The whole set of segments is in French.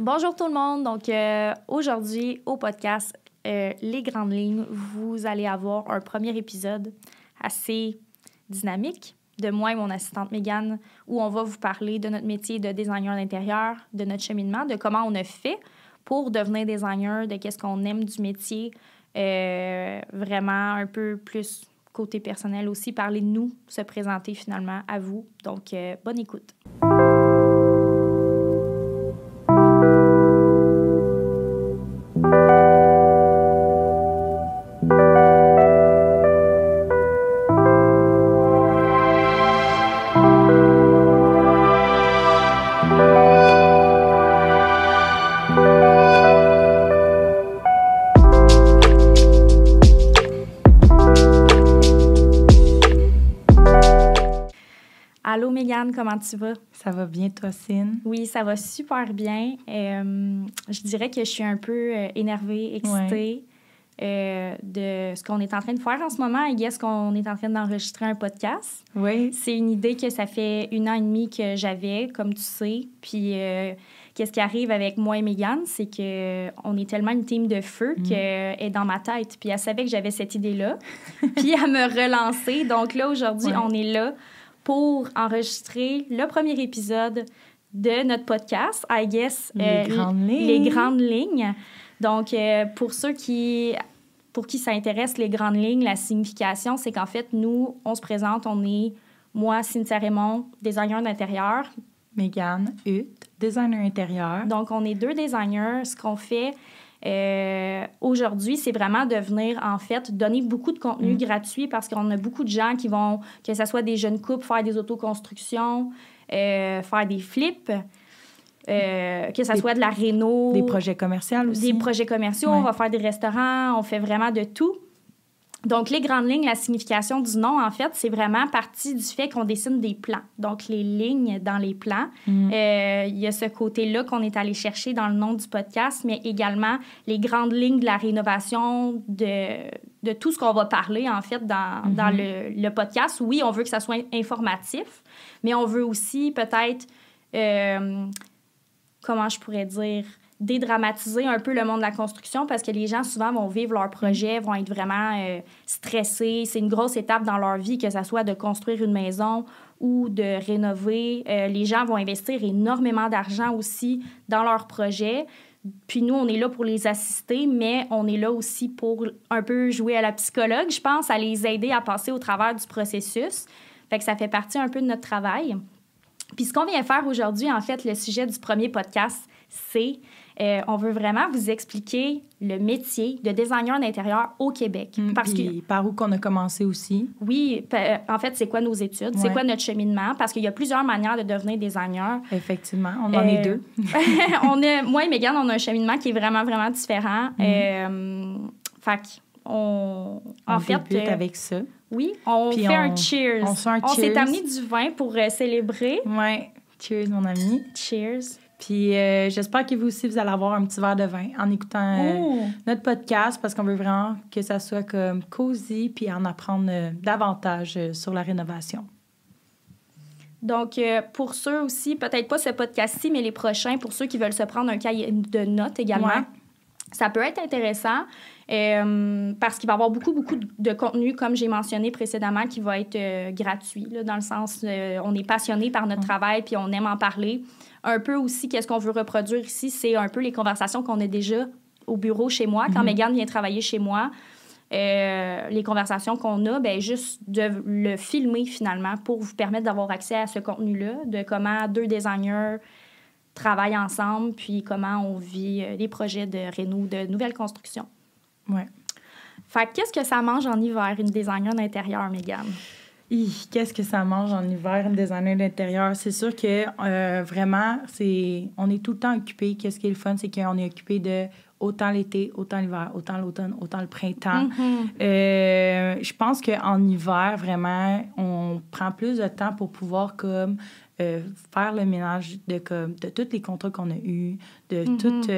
Bonjour tout le monde. Donc euh, aujourd'hui au podcast euh, Les grandes lignes, vous allez avoir un premier épisode assez dynamique de moi et mon assistante Megan où on va vous parler de notre métier de designer d'intérieur, de notre cheminement, de comment on a fait pour devenir designer, de qu'est-ce qu'on aime du métier, euh, vraiment un peu plus côté personnel aussi, parler de nous, se présenter finalement à vous. Donc, bonne écoute. Comment tu vas? Ça va bien, toi, Cine? Oui, ça va super bien. Euh, je dirais que je suis un peu euh, énervée, excitée euh, de ce qu'on est en train de faire en ce moment. Et est-ce qu'on est en train d'enregistrer un podcast? Oui. C'est une idée que ça fait une an et demi que j'avais, comme tu sais. Puis qu'est-ce qui arrive avec moi et Megan, c'est que on est tellement une team de feu mm. qu'elle est dans ma tête. Puis elle savait que j'avais cette idée-là. puis à me relancer. Donc là, aujourd'hui, on est là pour enregistrer le premier épisode de notre podcast, I guess, les, euh, grandes, lignes. les grandes lignes. Donc, euh, pour ceux qui, pour qui ça intéresse, les grandes lignes, la signification, c'est qu'en fait, nous, on se présente, on est, moi, Cynthia Raymond, designer d'intérieur. Megan Hutt, designer intérieur. Donc, on est deux designers. Ce qu'on fait, euh, aujourd'hui, c'est vraiment de venir, en fait, donner beaucoup de contenu mm. gratuit parce qu'on a beaucoup de gens qui vont, que ce soit des jeunes couples, faire des autoconstructions, euh, faire des flips. Euh, que ce soit de la réno. Des projets commerciaux aussi. Des projets commerciaux. On va faire des restaurants. On fait vraiment de tout. Donc, les grandes lignes, la signification du nom, en fait, c'est vraiment partie du fait qu'on dessine des plans. Donc, les lignes dans les plans. Mm. Euh, il y a ce côté-là qu'on est allé chercher dans le nom du podcast, mais également les grandes lignes de la rénovation, de, de tout ce qu'on va parler, en fait, dans, mm-hmm. dans le, le, podcast. Oui, on veut que ça soit informatif, mais on veut aussi peut-être, euh, comment je pourrais dire, dédramatiser un peu le monde de la construction parce que les gens souvent vont vivre leur projet, vont être vraiment euh, stressés. C'est une grosse étape dans leur vie, que ce soit de construire une maison ou de rénover. Euh, les gens vont investir énormément d'argent aussi dans leur projet. Puis nous, on est là pour les assister, mais on est là aussi pour un peu jouer à la psychologue, je pense, à les aider à passer au travers du processus. Fait que ça fait partie un peu de notre travail. Puis ce qu'on vient faire aujourd'hui, en fait, le sujet du premier podcast, c'est euh, on veut vraiment vous expliquer le métier de designer d'intérieur au Québec. Mm, parce que, par où qu'on a commencé aussi? Oui, euh, en fait, c'est quoi nos études? C'est quoi notre cheminement? Parce qu'il y a plusieurs manières de devenir designer. Effectivement, on en est euh, deux. on a, moi et Megan, on a un cheminement qui est vraiment, vraiment différent. Mm. fait on, on en fait, avec ça. Oui, on fait un cheers. On, on s'est amené du vin pour célébrer. Oui. Cheers, mon ami. Cheers. Puis euh, j'espère que vous aussi, vous allez avoir un petit verre de vin en écoutant euh, notre podcast parce qu'on veut vraiment que ça soit comme cosy puis en apprendre euh, davantage sur la rénovation. Donc, pour ceux aussi, peut-être pas ce podcast-ci, mais les prochains, pour ceux qui veulent se prendre un cahier de notes également, ça peut être intéressant parce qu'il va y avoir beaucoup, beaucoup de contenu, comme j'ai mentionné précédemment, qui va être gratuit, là, dans le sens, on est passionné par notre travail puis on aime en parler un peu aussi, qu'est-ce qu'on veut reproduire ici, c'est un peu les conversations qu'on a déjà au bureau chez moi. Quand mm vient travailler chez moi, euh, les conversations qu'on a, ben juste de le filmer finalement pour vous permettre d'avoir accès à ce contenu-là, de comment deux designers travaillent ensemble, puis comment on vit euh, les projets de réno, de nouvelles constructions. Ouais. Fait qu'est-ce que ça mange en hiver, une designer d'intérieur, Mégane? Qu'est-ce que ça mange en hiver, des années d'intérieur? C'est sûr que euh, vraiment, c'est on est tout le temps occupé. Qu'est-ce qui est le fun, c'est qu'on est occupé de autant l'été, autant l'hiver, autant l'automne, autant le printemps. Mm-hmm. Euh, je pense qu'en hiver, vraiment, on prend plus de temps pour pouvoir comme euh, faire le ménage de, comme, de tous les contrats qu'on a eus, de mm-hmm. toutes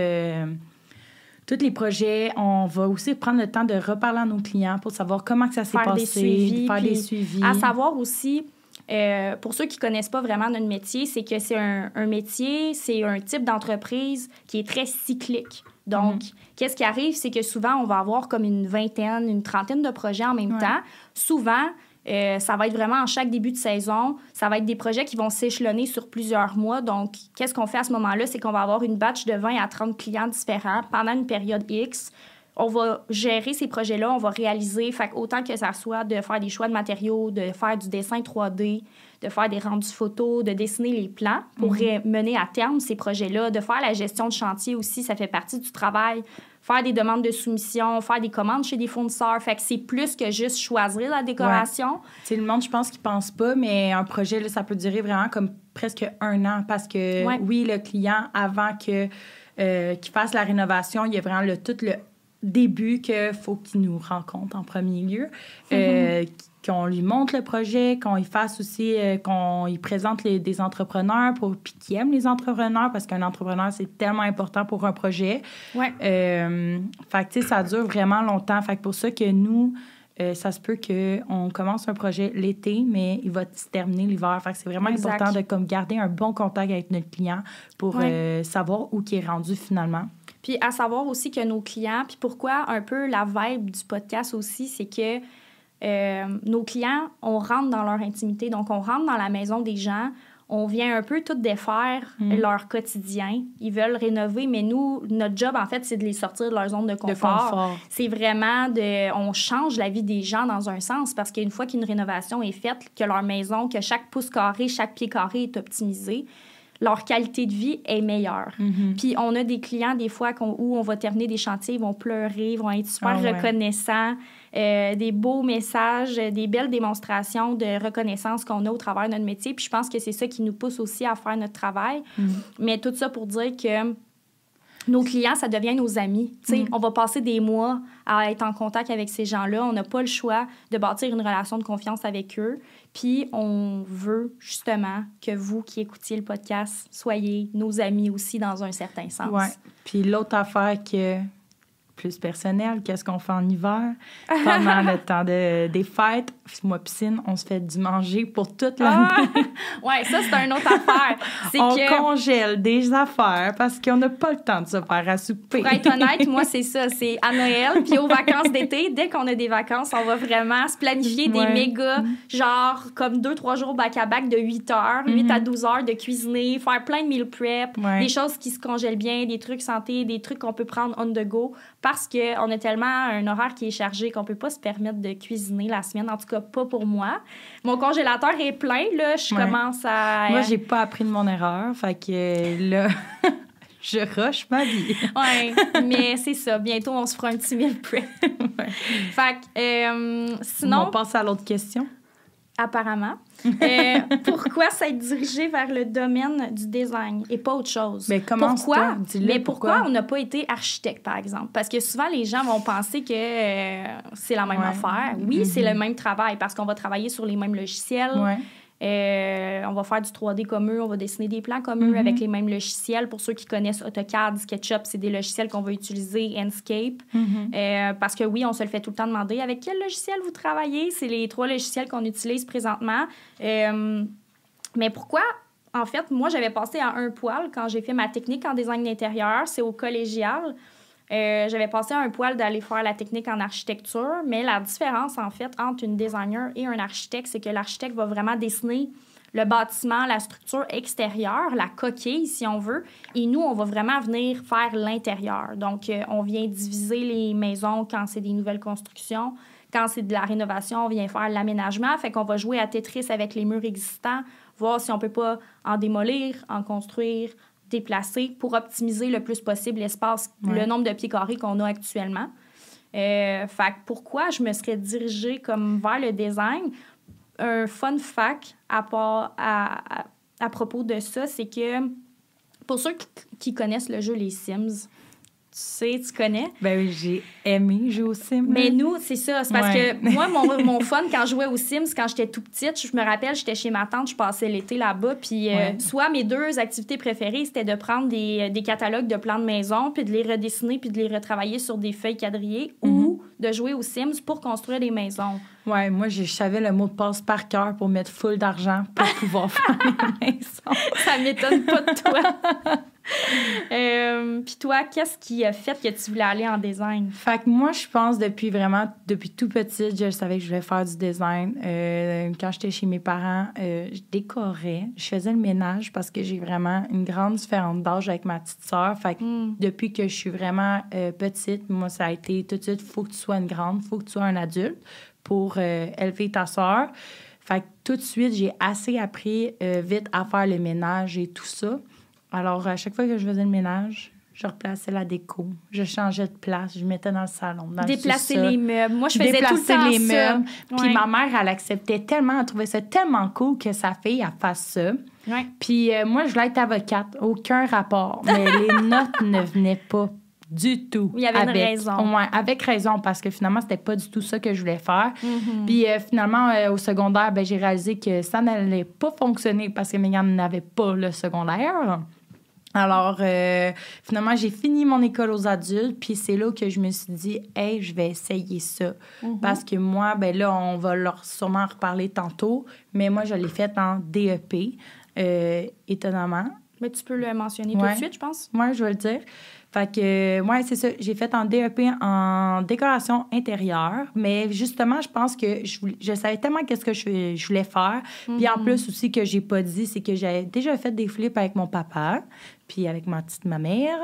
tous les projets. On va aussi prendre le temps de reparler à nos clients pour savoir comment que ça s'est passé, des suivis, faire des suivis. À savoir aussi, Euh, pour ceux qui connaissent pas vraiment notre métier, c'est que c'est un, un métier, c'est un type d'entreprise qui est très cyclique. Donc, Mhm. qu'est-ce qui arrive, c'est que souvent, on va avoir comme une vingtaine, une trentaine de projets en même Ouais. temps. Souvent, euh, ça va être vraiment en chaque début de saison. Ça va être des projets qui vont s'échelonner sur plusieurs mois. Donc, qu'est-ce qu'on fait à ce moment-là? C'est qu'on va avoir une batch de 20 à 30 clients différents pendant une période X. On va gérer ces projets-là, on va réaliser, fait autant que ça soit de faire des choix de matériaux, de faire du dessin 3D, de faire des rendus photos, de dessiner les plans pour ré- mener à terme ces projets-là, de faire la gestion de chantier aussi, ça fait partie du travail, faire des demandes de soumission, faire des commandes chez des fournisseurs, fait que c'est plus que juste choisir la décoration. Tu sais, le monde, je pense qu'il pense pas, mais un projet, là, ça peut durer vraiment comme presque un an parce que, Ouais. oui, le client, avant que euh, qu'il fasse la rénovation, il y a vraiment le, tout le début qu'il faut qu'il nous rencontre en premier lieu, euh, qu'on lui montre le projet, qu'on y fasse aussi, euh, qu'on y présente les, des entrepreneurs pour, puis qu'il aime les entrepreneurs parce qu'un entrepreneur, c'est tellement important pour un projet. Ouais. Euh, fait que, tu sais, ça dure vraiment longtemps. Fait que pour ça que nous, euh, ça se peut qu'on commence un projet l'été, mais il va se terminer l'hiver. Fait que c'est vraiment Exact. important de comme, garder un bon contact avec notre client pour Ouais. euh, savoir où il est rendu finalement. Puis à savoir aussi que nos clients, puis pourquoi un peu la vibe du podcast aussi, c'est que euh, nos clients, on rentre dans leur intimité, donc on rentre dans la maison des gens, on vient un peu tout défaire Mm. leur quotidien. Ils veulent rénover, mais nous, notre job, en fait, c'est de les sortir de leur zone de De confort. confort. C'est vraiment de. On change la vie des gens dans un sens parce qu'une fois qu'une rénovation est faite, que leur maison, que chaque pouce carré, chaque pied carré est optimisé, leur qualité de vie est meilleure. Mhm. Puis on a des clients, des fois, où on va terminer des chantiers, ils vont pleurer, ils vont être super Ah ouais. reconnaissants, euh, des beaux messages, des belles démonstrations de reconnaissance qu'on a au travers de notre métier. Puis je pense que c'est ça qui nous pousse aussi à faire notre travail. Mhm. Mais tout ça pour dire que nos clients, ça devient nos amis. Mm. On va passer des mois à être en contact avec ces gens-là. On n'a pas le choix de bâtir une relation de confiance avec eux. Puis on veut justement que vous qui écoutiez le podcast soyez nos amis aussi dans un certain sens. Ouais. Puis l'autre affaire que plus personnelle, qu'est-ce qu'on fait en hiver? Pendant le temps de, des fêtes. Moi, piscine, on se fait du manger pour toute l'année. Ah! ouais, ça, c'est une autre affaire. On que, congèle des affaires parce qu'on n'a pas le temps de se faire à souper. pour être honnête, moi, c'est ça. C'est à Noël, puis aux vacances d'été, dès qu'on a des vacances, on va vraiment se planifier des Ouais. méga, genre, comme deux, trois jours back-à-back de 8 heures, 8 à 12 heures de cuisiner, faire plein de meal prep. Ouais. des choses qui se congèlent bien, des trucs santé, des trucs qu'on peut prendre on the go, parce qu'on a tellement un horaire qui est chargé qu'on peut pas se permettre de cuisiner la semaine, en tout cas pas pour moi. Mon congélateur est plein, là, je Ouais. commence à... Moi, j'ai pas appris de mon erreur. Fait que là, je rush ma vie. Ouais, mais c'est ça. Bientôt, on se fera un petit meal prep. Ouais. Fait que, euh, on sinon, passe à l'autre question. Apparemment, euh, pourquoi s'être dirigé vers le domaine du design et pas autre chose? Mais commence pourquoi? Mais pourquoi? pourquoi? on n'a pas été architecte, par exemple? Parce que souvent, les gens vont penser que euh, c'est la même Ouais. affaire. Oui, Mhm. c'est le même travail parce qu'on va travailler sur les mêmes logiciels. Ouais. Euh, on va faire du 3D comme eux, on va dessiner des plans comme eux Mhm. avec les mêmes logiciels. Pour ceux qui connaissent AutoCAD, SketchUp, c'est des logiciels qu'on va utiliser, Enscape. Mhm. Euh, parce que oui, on se le fait tout le temps demander avec quel logiciel vous travaillez. C'est les trois logiciels qu'on utilise présentement. Euh, mais pourquoi? En fait, moi, j'avais passé à un poil quand j'ai fait ma technique en design d'intérieur. C'est au collégial. Euh, j'avais passé un poil d'aller faire la technique en architecture, mais la différence, en fait, entre une designer et un architecte, c'est que l'architecte va vraiment dessiner le bâtiment, la structure extérieure, la coquille, si on veut, et nous, on va vraiment venir faire l'intérieur. Donc, euh, on vient diviser les maisons quand c'est des nouvelles constructions. Quand c'est de la rénovation, on vient faire l'aménagement. Fait qu'on va jouer à Tetris avec les murs existants, voir si on peut pas en démolir, en construire, déplacer pour optimiser le plus possible l'espace, Ouais. le nombre de pieds carrés qu'on a actuellement. Euh, fait que pourquoi je me serais dirigée comme vers le design? Un fun fact à, part- à, à, à propos de ça, c'est que pour ceux qui, qui connaissent le jeu Les Sims, tu sais, tu connais. Ben oui, j'ai aimé jouer au Sim. Mais nous, c'est ça. C'est parce Ouais. que moi, mon, mon fun, quand je jouais aux Sims, quand j'étais tout petite, je me rappelle, j'étais chez ma tante, je passais l'été là-bas. Puis, euh, soit mes deux activités préférées, c'était de prendre des, des catalogues de plans de maison, puis de les redessiner, puis de les retravailler sur des feuilles quadrillées, Mhm. ou de jouer aux Sims pour construire des maisons. Ouais, moi, je savais le mot de passe par cœur pour mettre full d'argent pour pouvoir faire mes maisons. Ça m'étonne pas de toi. euh, Puis toi, qu'est-ce qui a fait que tu voulais aller en design? Fait que moi, je pense depuis vraiment, depuis tout petite, je savais que je voulais faire du design. Euh, quand j'étais chez mes parents, euh, je décorais, je faisais le ménage parce que j'ai vraiment une grande différence d'âge avec ma petite sœur. Fait que Mm. depuis que je suis vraiment euh, petite, moi, ça a été tout de suite, faut que tu sois une grande, faut que tu sois un adulte pour élever ta sœur. Fait que tout de suite, j'ai assez appris vite à faire le ménage et tout ça. Alors, à chaque fois que je faisais le ménage, je replaçais la déco. Je changeais de place, je mettais dans le salon, dans Déplacer le les meubles. Moi, je faisais Déplacer tout le temps les ça. meubles. Puis Ouais. ma mère, elle acceptait tellement, elle trouvait ça tellement cool que sa fille, elle fasse ça. Ouais. Puis euh, moi, je voulais être avocate, aucun rapport. Mais les notes ne venaient pas du tout. Il y avait une avec, raison. Ouais, avec raison, parce que finalement, c'était pas du tout ça que je voulais faire. Mhm. Puis euh, finalement, euh, au secondaire, ben, j'ai réalisé que ça n'allait pas fonctionner parce que Megan n'avait pas le secondaire. Alors, euh, finalement, j'ai fini mon école aux adultes, puis c'est là que je me suis dit, hey, je vais essayer ça. Mhm. Parce que moi, ben là, on va leur sûrement en reparler tantôt, mais moi, je l'ai fait en DEP, euh, étonnamment. Mais tu peux le mentionner tout de suite, je pense. Moi, je vais le dire. Fait que, ouais, c'est ça. J'ai fait en DEP en décoration intérieure, mais justement, je pense que je, voulais- je savais tellement qu'est-ce que je, je voulais faire. Puis en plus aussi que j'ai pas dit, c'est que j'avais déjà fait des flips avec mon papa, puis avec ma petite ma.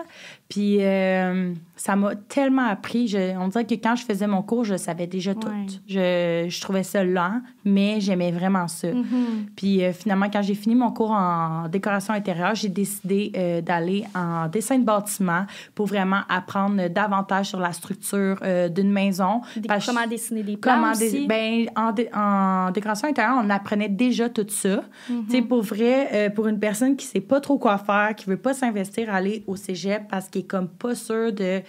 Puis euh, ça m'a tellement appris. Je- on dirait que quand je faisais mon cours, je savais déjà tout. Ouais. Je, je trouvais ça lent, mais j'aimais vraiment ça. Mhm. Puis euh, finalement, quand j'ai fini mon cours en décoration intérieure, j'ai décidé euh, d'aller en dessin de bâtiment pour vraiment apprendre davantage sur la structure d'une maison. Des- comment dessiner des plans Comment aussi. ben, en, dé- en décoration intérieure, on apprenait déjà tout ça. Mhm. Tu sais, pour vrai, pour une personne qui sait pas trop quoi faire, qui veut pas s'investir, aller au cégep parce qu'il est comme pas sûr de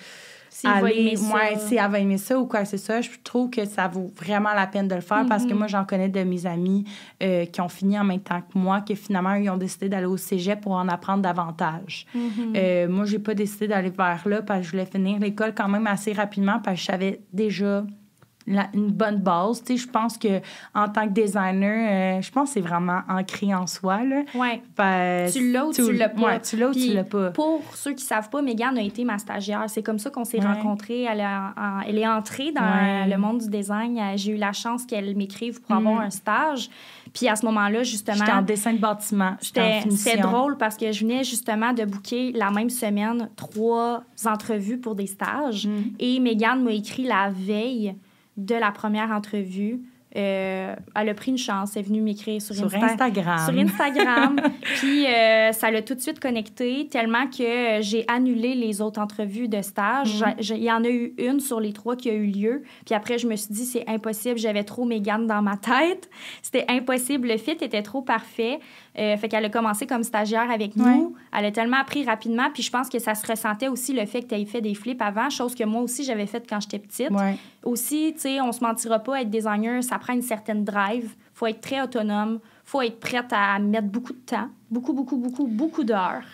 va aller, ça. si elle va aimer ça ou quoi que ce soit, je trouve que ça vaut vraiment la peine de le faire parce que Mhm. moi, j'en connais de mes amis euh, qui ont fini en même temps que moi, que finalement, ils ont décidé d'aller au cégep pour en apprendre davantage. Mhm. Euh, moi, j'ai pas décidé d'aller vers là parce que je voulais finir l'école quand même assez rapidement parce que je savais déjà la- une bonne base. Tu sais, je pense que en tant que designer, euh, je pense que c'est vraiment ancré en soi. Là. Ouais. Tu l'as ou tu l'as pas. Ouais, tu l'as ou tu Puis, l'as pas. Pour ceux qui savent pas, Megan a été ma stagiaire. C'est comme ça qu'on s'est Ouais. rencontrés. Elle, a- en- elle est entrée dans Ouais. le monde du design. Euh, J'ai eu la chance qu'elle m'écrive pour Mm. avoir un stage. Puis à ce moment-là, justement, J'étais en dessin de bâtiment. C'était drôle parce que je venais justement de booker la même semaine trois entrevues pour des stages. Mm. Et Megan m'a écrit la veille de la première entrevue. Euh, elle a pris une chance, elle est venue m'écrire sur, Sur Insta- Instagram. Sur Instagram. Puis euh, ça l'a tout de suite connecté tellement que j'ai annulé les autres entrevues de stage. Mm. J'ai- Il y en a eu une sur les trois qui a eu lieu. Puis après, je me suis dit, c'est impossible. J'avais trop Mégane dans ma tête. C'était impossible. Le fit était trop parfait. Euh, fait qu'elle a commencé comme stagiaire avec nous. Ouais. Elle a tellement appris rapidement. Puis je pense que ça se ressentait aussi le fait que tu aies fait des flips avant, chose que moi aussi j'avais faite quand j'étais petite. Ouais. Aussi, tu sais, on se mentira pas, être designer, ça prend une certaine drive. faut être très autonome. faut être prête à mettre beaucoup de temps, beaucoup, beaucoup, beaucoup, beaucoup d'heures.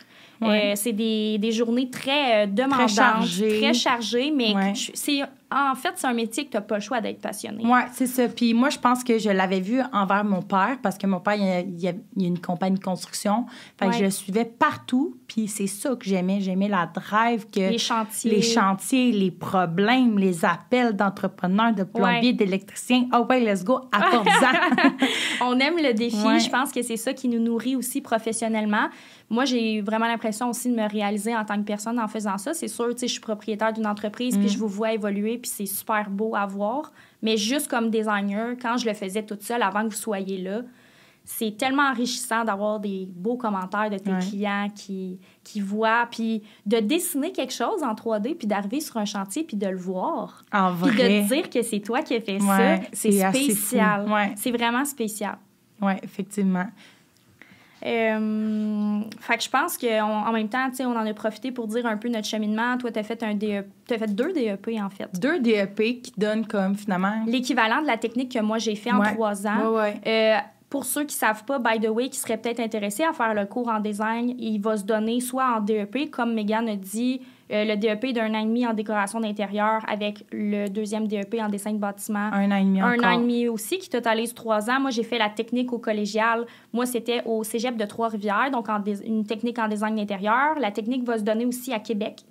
Ouais. Euh, c'est des, des journées très euh, demandantes, chargées. très chargées, mais c'est en fait, c'est un métier que tu n'as pas le choix d'être passionné. Oui, c'est ça. Puis moi, je pense que je l'avais vu envers mon père parce que mon père, il y a, il y une compagnie de construction. Fait que je le suivais partout. Puis c'est ça que j'aimais. J'aimais la drive que... Les chantiers. Les chantiers, les problèmes, les appels d'entrepreneurs, de plombiers, Ouais. d'électriciens. Oh ouais, let's go, à 14 ans. On aime le défi. Ouais. Je pense que c'est ça qui nous nourrit aussi professionnellement. Moi, j'ai vraiment l'impression aussi de me réaliser en tant que personne en faisant ça. C'est sûr, tu sais, je suis propriétaire d'une entreprise, Mm. puis je vous vois évoluer, puis c'est super beau à voir. Mais juste comme designer, quand je le faisais toute seule avant que vous soyez là, c'est tellement enrichissant d'avoir des beaux commentaires de tes Ouais. clients qui, qui voient, puis de dessiner quelque chose en 3D, puis d'arriver sur un chantier, puis de le voir. En Puis vrai. de te dire que c'est toi qui as fait Ouais, ça, c'est spécial. Ouais. C'est vraiment spécial. Oui, effectivement. Euh, fait que je pense qu'en même temps, on en a profité pour dire un peu notre cheminement. Toi, tu as fait, un DE t'as fait deux DEP, en fait. Deux DEP qui donnent comme finalement... L'équivalent de la technique que moi, j'ai fait en Ouais. trois ans. Ouais, ouais. Euh, pour ceux qui savent pas, by the way, qui seraient peut-être intéressés à faire le cours en design, il va se donner soit en DEP, comme Megan a dit, euh, le DEP d'un an et demi en décoration d'intérieur avec le deuxième DEP en dessin de bâtiment. Un an et demi Un encore. an et demi aussi, qui totalise trois ans. Moi, j'ai fait la technique au collégial. Moi, c'était au cégep de Trois-Rivières, donc en une technique en design d'intérieur. La technique va se donner aussi à Québec.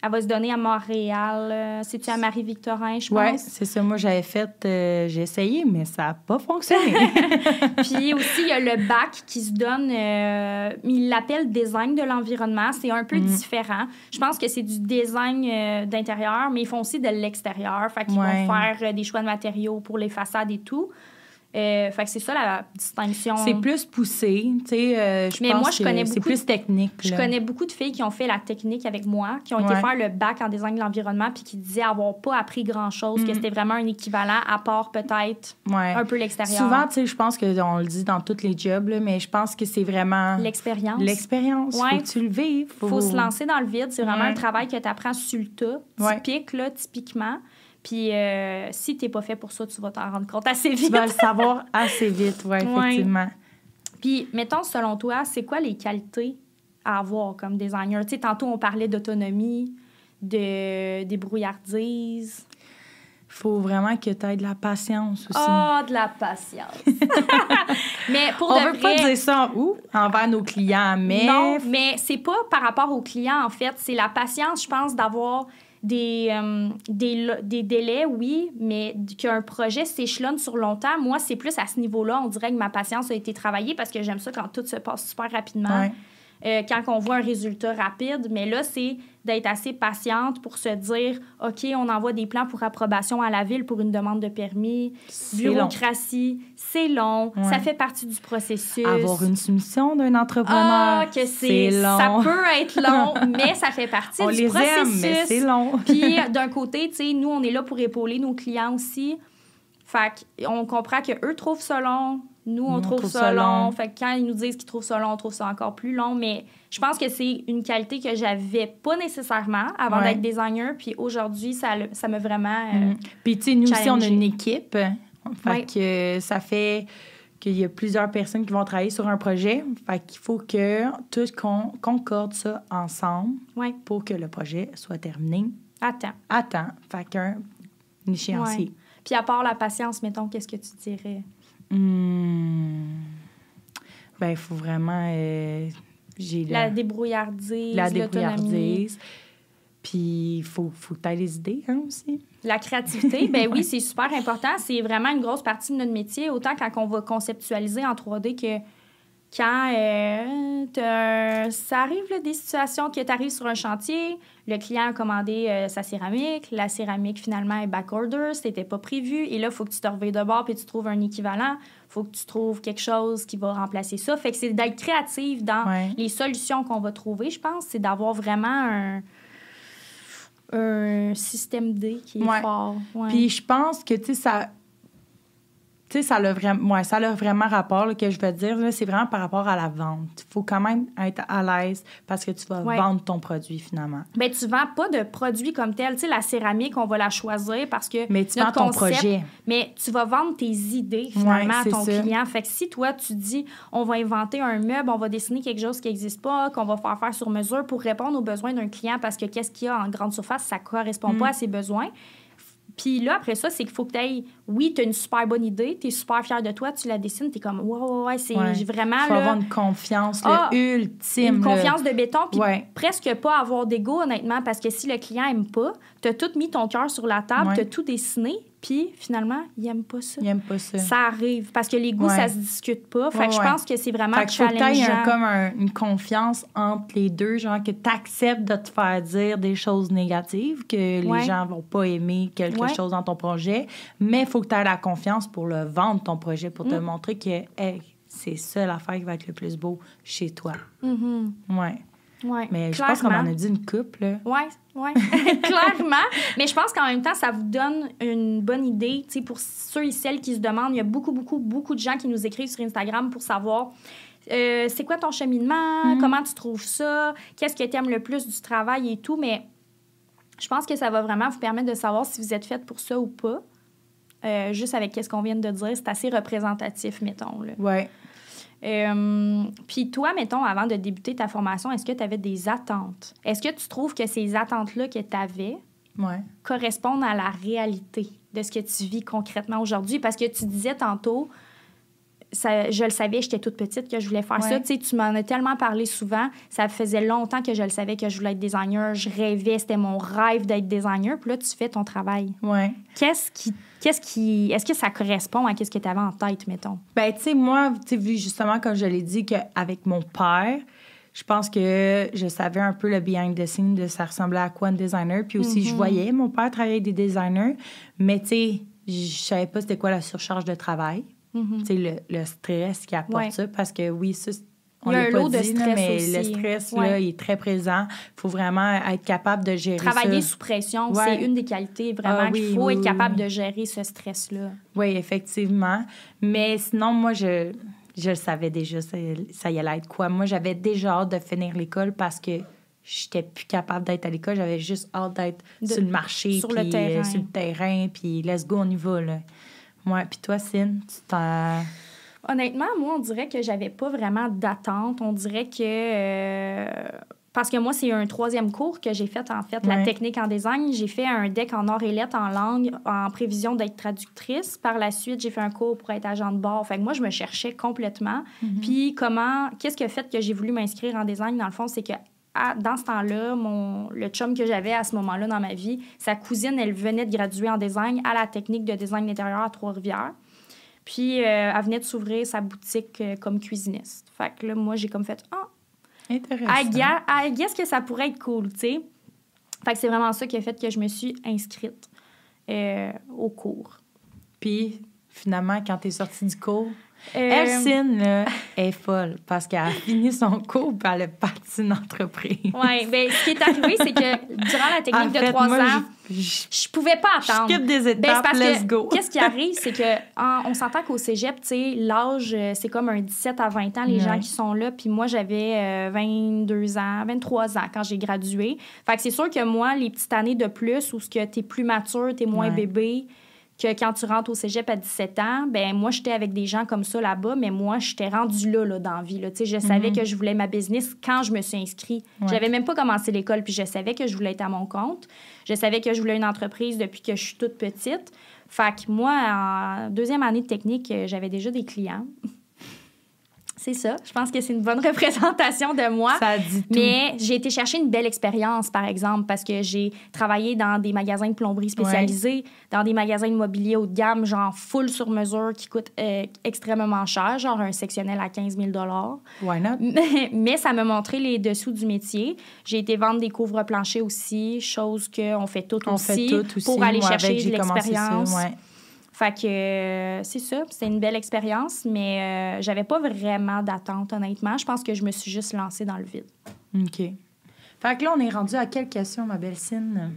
Elle va se donner à Montréal. euh, C'est-tu à Marie-Victorin, je pense? c'est ça. Moi, j'avais fait, euh, j'ai essayé, mais ça n'a pas fonctionné. Puis aussi, il y a le bac qui se donne, euh, il l'appelle design de l'environnement. C'est un peu Mm. différent. Je pense que c'est du design euh, d'intérieur, mais ils font aussi de l'extérieur. Fait qu'ils Ouais. vont faire des choix de matériaux pour les façades et tout. Euh, fait que c'est ça la distinction. c'est plus poussé, tu sais. euh, je Mais pense moi, je connais C'est plus technique. Je là. connais beaucoup de filles qui ont fait la technique avec moi, qui ont été Ouais. faire le bac en design de l'environnement, puis qui disaient avoir pas appris grand-chose, que Mm. c'était vraiment un équivalent, à part peut-être Ouais. un peu l'extérieur. Souvent, tu sais, je pense qu'on le dit dans tous les jobs, là, mais je pense que c'est vraiment l'expérience. l'expérience. Ouais. Faut que tu le vives. Il faut se lancer dans le vide. C'est vraiment un travail que tu apprends sur le tas, typique, là, typiquement. Puis euh, si tu n'es pas fait pour ça, tu vas t'en rendre compte assez vite. Tu vas le savoir assez vite, Ouais. effectivement. Puis, mettons, selon toi, c'est quoi les qualités à avoir comme designer? Tu sais, tantôt, on parlait d'autonomie, de débrouillardise. faut vraiment que tu aies de la patience aussi. Ah, de la patience. mais pour On de veut vrai, pas dire ça où envers nos clients, mais Non, mais c'est pas par rapport aux clients, en fait. C'est la patience, je pense, d'avoir des, euh, des, délais, oui, mais qu'un projet s'échelonne sur longtemps. Moi, c'est plus à ce niveau-là. On dirait que ma patience a été travaillée parce que j'aime ça quand tout se passe super rapidement. Euh, quand on voit un résultat rapide, mais là, c'est d'être assez patiente pour se dire, OK, on envoie des plans pour approbation à la ville pour une demande de permis. C'est long. Bureaucratie, c'est long, Ouais. ça fait partie du processus. Avoir une soumission d'un entrepreneur, Ah, que c'est, long. ça peut être long, mais ça fait partie On du les processus. aime, mais c'est long. Puis d'un côté, tu sais, nous on est là pour épauler nos clients aussi. Fait on comprend que eux trouvent ça long, nous on, Nous, on trouve, ça, ça long. long. Fait que quand ils nous disent qu'ils trouvent ça long, on trouve ça encore plus long, mais je pense que c'est une qualité que j'avais pas nécessairement avant Ouais. d'être designer, puis aujourd'hui ça ça m'a vraiment euh, Mm. Puis, tu sais, nous aussi, on a une équipe. Fait Ouais. que ça fait qu'il y a plusieurs personnes qui vont travailler sur un projet. Fait qu'il faut que tous con- concorde ça ensemble ouais, pour que le projet soit terminé attends. temps. Fait qu'un échéancier. Puis à part la patience, mettons, qu'est-ce que tu dirais? Hmm. Ben, il faut vraiment. euh, j'ai La la, débrouillardise, la débrouillardise. Puis, il faut, faut que tu aies les idées hein, aussi. La créativité, ben oui, c'est super important. C'est vraiment une grosse partie de notre métier, autant quand on va conceptualiser en 3D que quand euh, t'as- ça arrive, là, des situations que tu arrives sur un chantier, le client a commandé euh, sa céramique, la céramique finalement est backorder, c'était pas prévu, et là, il faut que tu te reveilles de bord puis tu trouves un équivalent, faut que tu trouves quelque chose qui va remplacer ça. Fait que c'est d'être créatif dans Ouais. les solutions qu'on va trouver, je pense, c'est d'avoir vraiment un, un système D qui est Ouais. fort. Puis je pense que, tu sais, ça. Tu sais, ça a vraiment, ouais, ça a vraiment rapport, là, que je veux dire, c'est vraiment par rapport à la vente. Il faut quand même être à l'aise parce que tu vas Ouais. vendre ton produit finalement. Ben, tu vends pas de produit comme tel. Tu sais, la céramique, on va la choisir parce que. Mais tu notre vends ton concept- projet. Mais tu vas vendre tes idées, finalement, Ouais, à ton ça. client. Fait que si toi, tu dis, on va inventer un meuble, on va dessiner quelque chose qui n'existe pas, qu'on va faire faire sur mesure pour répondre aux besoins d'un client parce que qu'est-ce qu'il y a en grande surface, ça correspond Mm. pas à ses besoins. Puis là, après ça, c'est qu'il faut que tu. Oui, tu as une super bonne idée, tu es super fier de toi, tu la dessines, tu es comme, ouais, ouais, ouais, c'est Ouais. vraiment. faut là, avoir une confiance Ah, ultime. une confiance de béton, puis Ouais. presque pas avoir d'ego, honnêtement, parce que si le client aime pas, t'as tout mis ton cœur sur la table, Ouais. t'as tout dessiné, puis finalement, il aime pas ça. Il n'aime pas ça. Ça arrive, parce que les goûts, Ouais. ça se discute pas. Fait Ouais, que je ouais. pense que c'est vraiment Fait qu'il faut que tu challengeant. comme un- une confiance entre les deux, genre que tu acceptes de te faire dire des choses négatives, que les gens vont pas aimer quelque chose dans ton projet, mais il faut que tu aies la confiance pour le vendre, ton projet, pour te Mm. montrer que hey, c'est ça l'affaire qui va être le plus beau chez toi. Mhm. Ouais. Ouais, Mais je pense qu'on en a dit une couple. Oui, oui, clairement. Mais je pense qu'en même temps, ça vous donne une bonne idée. Tu sais, pour ceux et celles qui se demandent, il y a beaucoup, beaucoup, beaucoup de gens qui nous écrivent sur Instagram pour savoir euh, c'est quoi ton cheminement, Mhm. comment tu trouves ça, qu'est-ce que tu aimes le plus du travail et tout? Mais je pense que ça va vraiment vous permettre de savoir si vous êtes faite pour ça ou pas. euh, juste avec ce qu'on vient de dire, c'est assez représentatif, mettons. Là. Euh, puis toi, mettons, avant de débuter ta formation, est-ce que tu avais des attentes? Est-ce que tu trouves que ces attentes-là que tu avais Ouais. correspondent à la réalité de ce que tu vis concrètement aujourd'hui? Parce que tu disais tantôt, ça, je le savais, j'étais toute petite que je voulais faire ça. Tu sais, tu m'en as tellement parlé souvent. Ça faisait longtemps que je le savais que je voulais être designer. Je rêvais, c'était mon rêve d'être designer. Puis là, tu fais ton travail. Ouais. Qu'est-ce qui... Qu'est-ce qui... Est-ce que ça correspond à ce que tu avais en tête, mettons? Ben, tu sais, moi, tu vu justement, comme je l'ai dit, qu'avec mon père, je pense que je savais un peu le behind the scenes de ça ressemblait à quoi un designer. Puis aussi, je voyais mon père travailler avec des designers, mais tu sais, je savais pas c'était quoi la surcharge de travail. Tu sais, le, le stress qui apporte Ouais. ça, parce que oui, ça, on l'a un pas lot de dit, là, stress mais le stress, Ouais. là, il est très présent. Il faut vraiment être capable de gérer Travailler ça. sous pression, Ouais. c'est une des qualités vraiment Ah qu'il faut oui, être oui, capable de gérer ce stress-là. Oui, effectivement. Mais sinon, moi, je, je le savais déjà, ça, ça y allait être quoi. Moi, j'avais déjà hâte de finir l'école parce que j'étais plus capable d'être à l'école. J'avais juste hâte d'être De- sur le marché, sur le puis, terrain. euh, sur le terrain, puis let's go, on y va, là. Ouais, puis toi, Cine, tu t'en... Honnêtement, moi, on dirait que j'avais pas vraiment d'attente. On dirait que. euh, parce que moi, c'est un troisième cours que j'ai fait, en fait, la technique en design. J'ai fait un deck en or et lettres en langue en prévision d'être traductrice. Par la suite, j'ai fait un cours pour être agent de bord. Fait que moi, je me cherchais complètement. Puis, comment. Qu'est-ce qui a fait que j'ai voulu m'inscrire en design, dans le fond, c'est que. À- dans ce temps-là, mon, le chum que j'avais à ce moment-là dans ma vie, sa cousine, elle venait de graduer en design à la technique de design d'intérieur à Trois-Rivières. Puis, euh, elle venait de s'ouvrir sa boutique euh, comme cuisiniste. Fait que là, moi, j'ai comme fait, ah, Intéressant. I guess, I guess que ça pourrait être cool, tu sais. Fait que c'est vraiment ça qui a fait que je me suis inscrite euh, au cours. Puis, finalement, quand t'es sortie du cours, Euh, Elcine, là, est folle parce qu'elle a fini son cours puis elle a parti une entreprise. Ouais, ben ce qui est arrivé, c'est que durant la technique En de trois moi, ans, je- je- je pouvais pas Je attendre. skip des Ben, étapes, parce let's que go. qu'est-ce qui arrive, c'est que en- on s'entend qu'au cégep, tu sais, l'âge, euh, c'est comme un 17 à 20 ans, les Ouais. gens qui sont là. Puis moi, j'avais euh, 22 ans, 23 ans quand j'ai gradué. Fait que c'est sûr que moi, les petites années de plus où ce que t'es plus mature, t'es moins Ouais. bébé, que quand tu rentres au cégep à 17 ans, ben moi, j'étais avec des gens comme ça là-bas, mais moi, j'étais rendue là, là, dans la vie. Là. Tu sais, Je savais que je voulais ma business quand je me suis inscrite. Mhm. Ouais. J'avais même pas commencé l'école, puis je savais que je voulais être à mon compte. Je savais que je voulais une entreprise depuis que je suis toute petite. Fait que moi, en deuxième année de technique, euh, j'avais déjà des clients. C'est ça. Je pense que c'est une bonne représentation de moi. Ça dit tout. Mais j'ai été chercher une belle expérience, par exemple, parce que j'ai travaillé dans des magasins de plomberie spécialisés, dans des magasins de mobilier haut de gamme, genre full sur mesure, qui coûtent euh, extrêmement cher, genre un sectionnel à 15 000 Why not? mais, mais ça m'a montré les dessous du métier. J'ai été vendre des couvre-planchers aussi, chose qu'on fait tout On aussi, fait tout aussi. pour aller Moi, chercher de l'expérience. Fait que euh, c'est ça, c'était une belle expérience, mais euh, j'avais pas vraiment d'attente, honnêtement. Je pense que je me suis juste lancée dans le vide. OK. Fait que là, on est rendu à quelle question, ma belle Cine?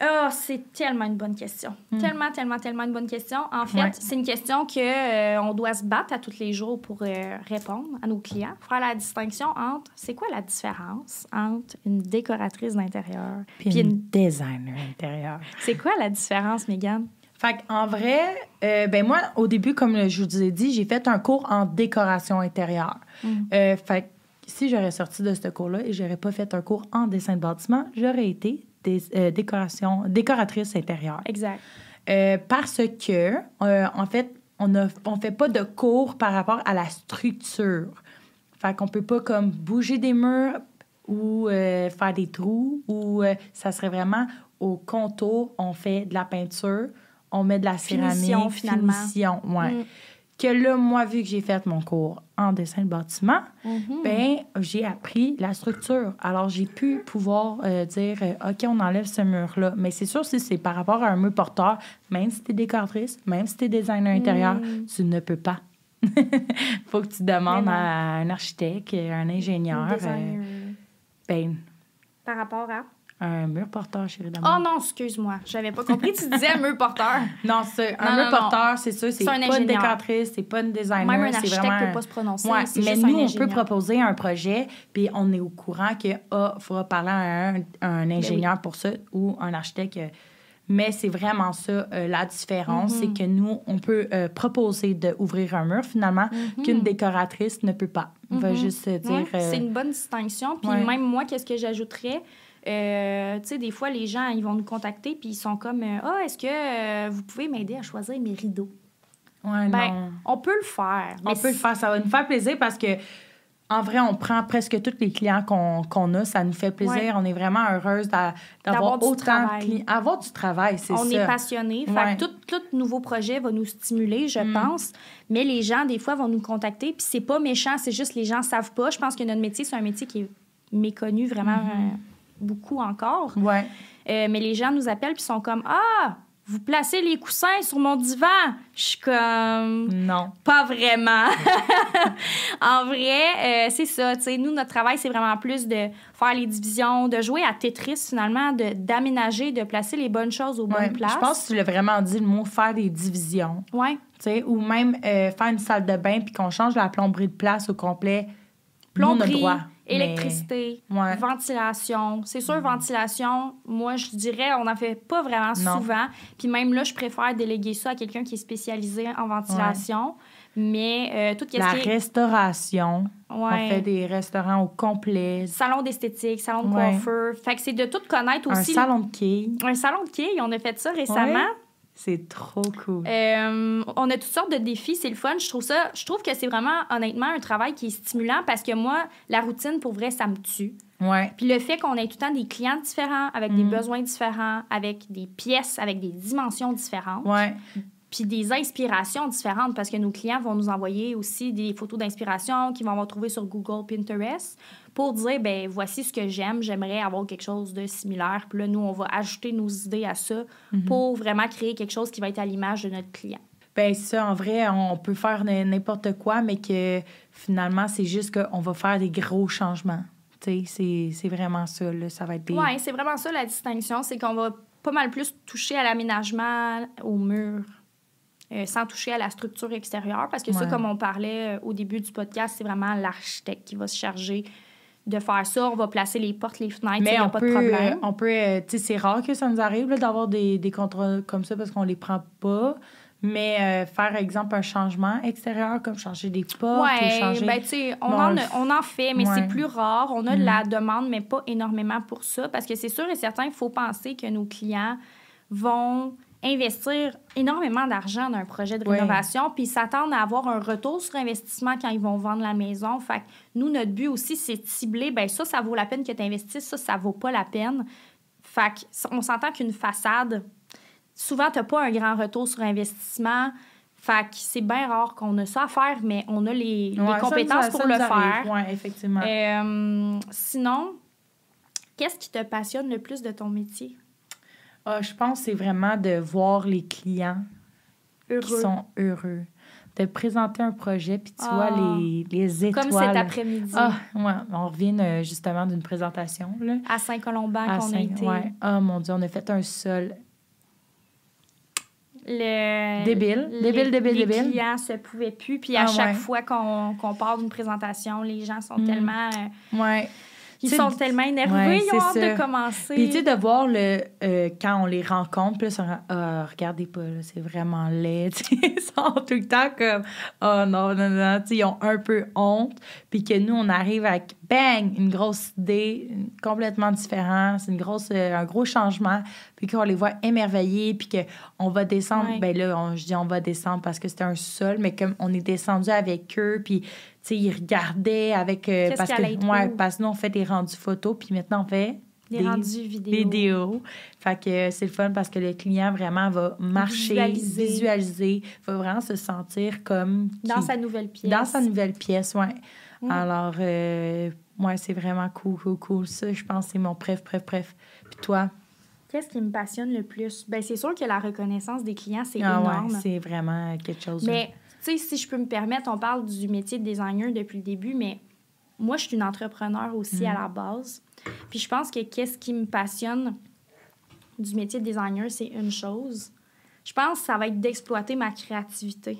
Ah, c'est tellement une bonne question. Tellement, tellement, tellement une bonne question. En fait, Hmm. Ouais. c'est une question que euh, on doit se battre à tous les jours pour euh, répondre à nos clients. Faire la distinction entre c'est quoi la différence entre une décoratrice d'intérieur Puis une une... designer intérieur. C'est quoi la différence, Megan? Fait en vrai, euh, ben moi, au début, comme je vous ai dit, j'ai fait un cours en décoration intérieure. Euh, fait que si j'aurais sorti de ce cours-là et j'aurais pas fait un cours en dessin de bâtiment, j'aurais été des, euh, décoration, décoratrice intérieure. Exact. Euh, parce que, euh, en fait, on ne on fait pas de cours par rapport à la structure. Fait qu'on peut pas comme bouger des murs ou euh, faire des trous ou euh, ça serait vraiment au contour, on fait de la peinture, on met de la Finition, céramique, finalement. finition, ouais. Mm. Que là, moi, vu que j'ai fait mon cours en dessin de bâtiment, Mhm. ben j'ai appris la structure. Alors, j'ai pu pouvoir euh, dire, euh, OK, on enlève ce mur-là. Mais c'est sûr, si c'est par rapport à un mur porteur, même si tu es décoratrice, même si tu es designer intérieur, tu ne peux pas. faut que tu demandes à un architecte, un ingénieur, euh, ben, Par rapport à... un mur porteur, chérie d'amour. Oh non, excuse-moi. J'avais pas compris. Tu disais mur porteur. Non, c'est un Non, mur non, porteur, c'est ça, c'est un pas une décoratrice, c'est pas une designer, Même un c'est architecte vraiment peut un- pas se prononcer. Ouais, mais juste un nous, on peut proposer un projet, puis on est au courant qu'il faudra parler à un, un ingénieur pour ça ou un architecte. euh, Mais c'est vraiment ça euh, la différence, c'est que nous, on peut euh, proposer d'ouvrir un mur finalement qu'une décoratrice ne peut pas. On va juste euh, dire. Ouais, c'est une bonne distinction. Puis même moi, qu'est-ce que j'ajouterais? Euh, tu sais, des fois, les gens, ils vont nous contacter, puis ils sont comme Ah, est-ce que vous pouvez m'aider à choisir mes rideaux? Ouais, ben, non. on peut le faire. On peut le faire. Ça va nous faire plaisir parce que, en vrai, on prend presque tous les clients qu'on qu'on a. Ça nous fait plaisir. Ouais. On est vraiment heureuse d'a- d'avoir autant de clients. Avoir du travail, c'est ça. On est passionné. Ouais. Mm. Tout, tout nouveau projet va nous stimuler, je pense. Mais les gens, des fois, vont nous contacter. Puis c'est pas méchant, c'est juste les gens savent pas. Je pense que notre métier, c'est un métier qui est méconnu vraiment Mm-hmm. euh, beaucoup encore. Ouais. Euh, mais les gens nous appellent puis sont comme Ah, vous placez les coussins sur mon divan. Je suis comme Non. pas vraiment. en vrai, euh, c'est ça. tu sais, nous, notre travail, c'est vraiment plus de faire les divisions, de jouer à Tetris finalement, de- d'aménager, de, placer les bonnes choses aux Ouais. bonnes places. Je pense que tu l'as vraiment dit le mot faire des divisions. Sais, ou même euh, faire une salle de bain puis qu'on change la plomberie de place au complet. Nous, on a Plomberie, droit, électricité, Ouais. ventilation. C'est sûr, ventilation, moi, je dirais, on n'en fait pas vraiment Non. souvent. Puis même là, je préfère déléguer ça à quelqu'un qui est spécialisé en ventilation. Mais euh, tout ce La qui est restauration. On ouais, fait des restaurants au complet. salon d'esthétique, salon de coiffeur. Fait que c'est de tout connaître Un aussi. salon de quilles. Un salon de quilles, on a fait ça récemment. C'est trop cool. Euh, on a toutes sortes de défis, c'est le fun. Je trouve ça, je trouve que c'est vraiment honnêtement un travail qui est stimulant parce que moi, la routine pour vrai, ça me tue. Ouais. Puis le fait qu'on ait tout le temps des clients différents, avec Mm. des besoins différents, avec des pièces, avec des dimensions différentes, Ouais. puis des inspirations différentes, parce que nos clients vont nous envoyer aussi des photos d'inspiration qu'ils vont retrouver sur Google, Pinterest, pour dire, ben voici ce que j'aime, j'aimerais avoir quelque chose de similaire. Puis là, nous, on va ajouter nos idées à ça Mm-hmm. pour vraiment créer quelque chose qui va être à l'image de notre client. Ben ça, en vrai, on peut faire n'importe quoi, mais que finalement, c'est juste qu'on va faire des gros changements. Tu sais, c'est- vraiment ça, là. Ça va être des... Oui, c'est vraiment ça la distinction, c'est qu'on va pas mal plus toucher à l'aménagement, au mur, euh, sans toucher à la structure extérieure. Parce que ça, comme on parlait euh, au début du podcast, c'est vraiment l'architecte qui va se charger de faire ça. On va placer les portes, les fenêtres, il n'y a pas peut, de problème. euh, on peut, euh, tu sais, c'est rare que ça nous arrive d'avoir des, des contrats comme ça parce qu'on les prend pas. Mais euh, faire, exemple, un changement extérieur, comme changer des portes ou Oui, changer... ben, tu sais, on, en on en fait, mais Ouais. c'est plus rare. On a de la demande, mais pas énormément pour ça. Parce que c'est sûr et certain, il faut penser que nos clients vont investir énormément d'argent dans un projet de rénovation, puis ils s'attendent à avoir un retour sur investissement quand ils vont vendre la maison. Fait que nous, notre but aussi, c'est de cibler, ben ça, ça vaut la peine que tu investisses, ça, ça vaut pas la peine. Fait que on s'entend qu'une façade, souvent, tu n'as pas un grand retour sur investissement. Fait que c'est bien rare qu'on a ça à faire, mais on a les, Ouais, compétences nous- pour le faire. Oui, effectivement. Euh, sinon, qu'est-ce qui te passionne le plus de ton métier? Ah, je pense que c'est vraiment de voir les clients Heureux. qui sont heureux. De présenter un projet, puis tu Ah. vois les, les étoiles. Comme cet après-midi Ah, ouais, on revient euh, justement d'une présentation. Là, à Saint-Colomban qu'on a été. ouais. Ah, mon Dieu, on a fait un sol. Le, Débile, les- débile, débile, les débile. clients se pouvaient plus. Puis à Ah, chaque ouais. fois qu'on qu'on part d'une présentation, les gens sont Mm. tellement... euh, Ouais. Ils sont tellement énervés, ouais, ils ont hâte ça. de commencer. Puis, tu sais, de voir le, euh, quand on les rencontre, ils sont, ah, regardez pas, c'est vraiment laid. Ils sont tout le temps comme, oh non, non, non. Tu sais, ils ont un peu honte. Puis que nous, on arrive avec, bang, une grosse idée, complètement différente. C'est une grosse, euh, un gros changement. Puis qu'on les voit émerveillés, puis qu'on va descendre. Ouais. Ben là, on- je dis on va descendre parce que c'était un sol, mais comme on est descendu avec eux, puis, ils regardaient avec. euh, parce que, ouais, parce que nous, on fait des rendus photos, puis maintenant, on fait des, des- rendus vidéo. vidéo. Fait que euh, c'est le fun parce que le client vraiment va marcher, Visualiser. visualiser, va vraiment se sentir comme Dans sa nouvelle pièce. dans sa nouvelle pièce, ouais. Mm. Alors, euh, ouais, c'est vraiment cool, cool, cool. Ça, je pense, c'est mon préf, préf, préf. Puis toi? Qu'est-ce qui me passionne le plus? Ben, c'est sûr que la reconnaissance des clients, c'est Ah énorme. ouais, c'est vraiment quelque chose. Mais, tu sais, si je peux me permettre, on parle du métier de designer depuis le début, mais moi, je suis une entrepreneur aussi Mm. à la base. Puis je pense que qu'est-ce qui me passionne du métier de designer, c'est une chose. Je pense que ça va être d'exploiter ma créativité.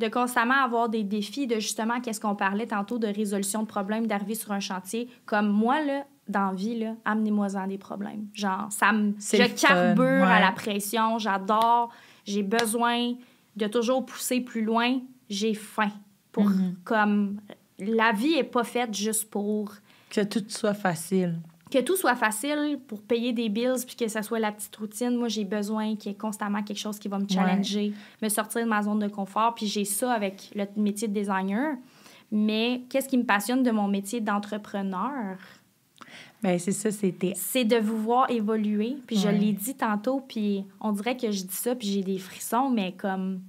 De constamment avoir des défis, de justement, qu'est-ce qu'on parlait tantôt de résolution de problèmes, d'arriver sur un chantier. Comme moi, là, dans la vie, là, amenez-moi-en des problèmes. Genre, ça me... Je carbure à la pression, j'adore, j'ai besoin de toujours pousser plus loin, j'ai faim. Pour, Mhm. comme... La vie est pas faite juste pour Que tout soit facile. que tout soit facile pour payer des bills puis que ça soit la petite routine. Moi, j'ai besoin qu'il y ait constamment quelque chose qui va me challenger, me sortir de ma zone de confort. Puis j'ai ça avec le métier de designer. Mais qu'est-ce qui me passionne de mon métier d'entrepreneur? Ben, c'est ça, c'était. C'est de vous voir évoluer. Puis je l'ai dit tantôt, puis on dirait que je dis ça, puis j'ai des frissons, mais comme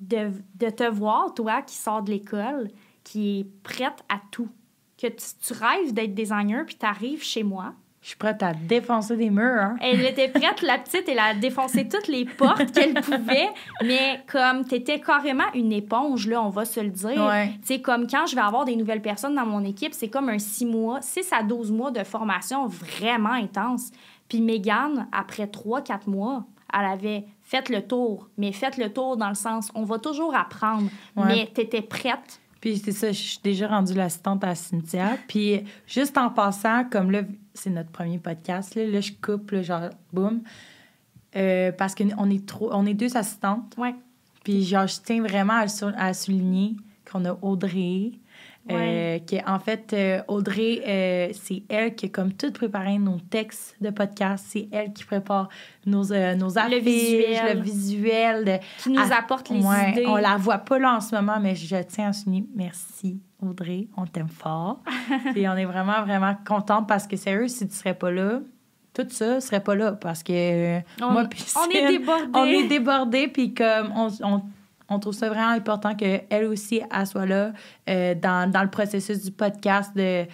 de, de te voir, toi, qui sors de l'école, qui est prête à tout. Que tu, tu rêves d'être designer, puis tu arrives chez moi, Je suis prête à défoncer des murs, hein. Elle était prête, la petite, elle a défoncé toutes les portes qu'elle pouvait, mais comme t'étais carrément une éponge, là, on va se le dire. Ouais. Tu sais, comme quand je vais avoir des nouvelles personnes dans mon équipe, c'est comme un 6 mois, 6 à 12 mois de formation vraiment intense. Puis Mégane, après 3-4 mois, elle avait fait le tour, mais fait le tour dans le sens, on va toujours apprendre, Ouais. mais t'étais prête. Puis c'est ça, je suis déjà rendue l'assistante à Cynthia. Puis juste en passant, comme là, c'est notre premier podcast, là, là je coupe, là, genre, boum. Euh, parce qu'on est, trop, on est deux assistantes. Ouais. Puis genre, je tiens vraiment à, à souligner qu'on a Audrey. Euh, en fait, euh, Audrey, euh, c'est elle qui a comme tout préparé nos textes de podcast. C'est elle qui prépare nos, nos affiches, visuel. le visuel. de- Qui nous apporte les Ouais, idées. On la voit pas là en ce moment, mais je tiens à souligner merci, Audrey. On t'aime fort. Et on est vraiment, vraiment contente parce que, sérieux, si tu serais pas là, tout ça serait pas là parce que On- moi, puis on est débordés. On est débordés, puis comme on, on, on trouve ça vraiment important qu'elle aussi, elle soit là euh, dans, dans le processus du podcast de,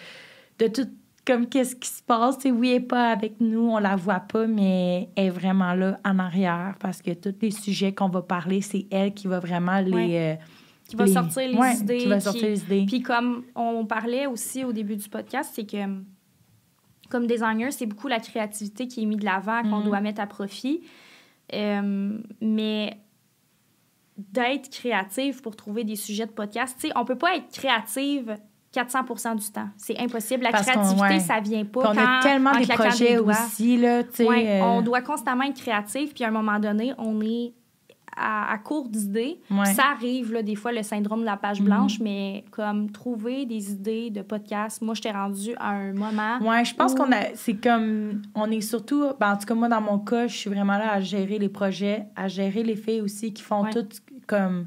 de tout comme qu'est-ce qui se passe. Tu sais, oui, elle n'est pas avec nous, on la voit pas, mais elle est vraiment là en arrière parce que tous les sujets qu'on va parler, c'est elle qui va vraiment les... Ouais. euh, Qui va les- sortir les ouais, idées. Qui va qui- sortir les idées. Puis comme on parlait aussi au début du podcast, c'est que comme designer, c'est beaucoup la créativité qui est mise de l'avant, qu'on Mhm. doit mettre à profit. Euh, mais d'être créative pour trouver des sujets de podcast, sais, on peut pas être créative 400% du temps. C'est impossible. La Parce créativité, ouais. ça vient pas Puis on quand, a tellement en des projets aussi, là. Ouais, euh, On doit constamment être créatif, puis à un moment donné, on est à, à court d'idées. Ouais. Ça arrive, là, des fois, le syndrome de la page Mhm. blanche, mais comme trouver des idées de podcast, moi, je t'ai rendue à un moment. Ouais, je pense qu'on a. C'est comme. On est surtout. Ben, en tout cas, moi, dans mon cas, je suis vraiment là à gérer les projets, à gérer les filles aussi qui font Ouais. tout comme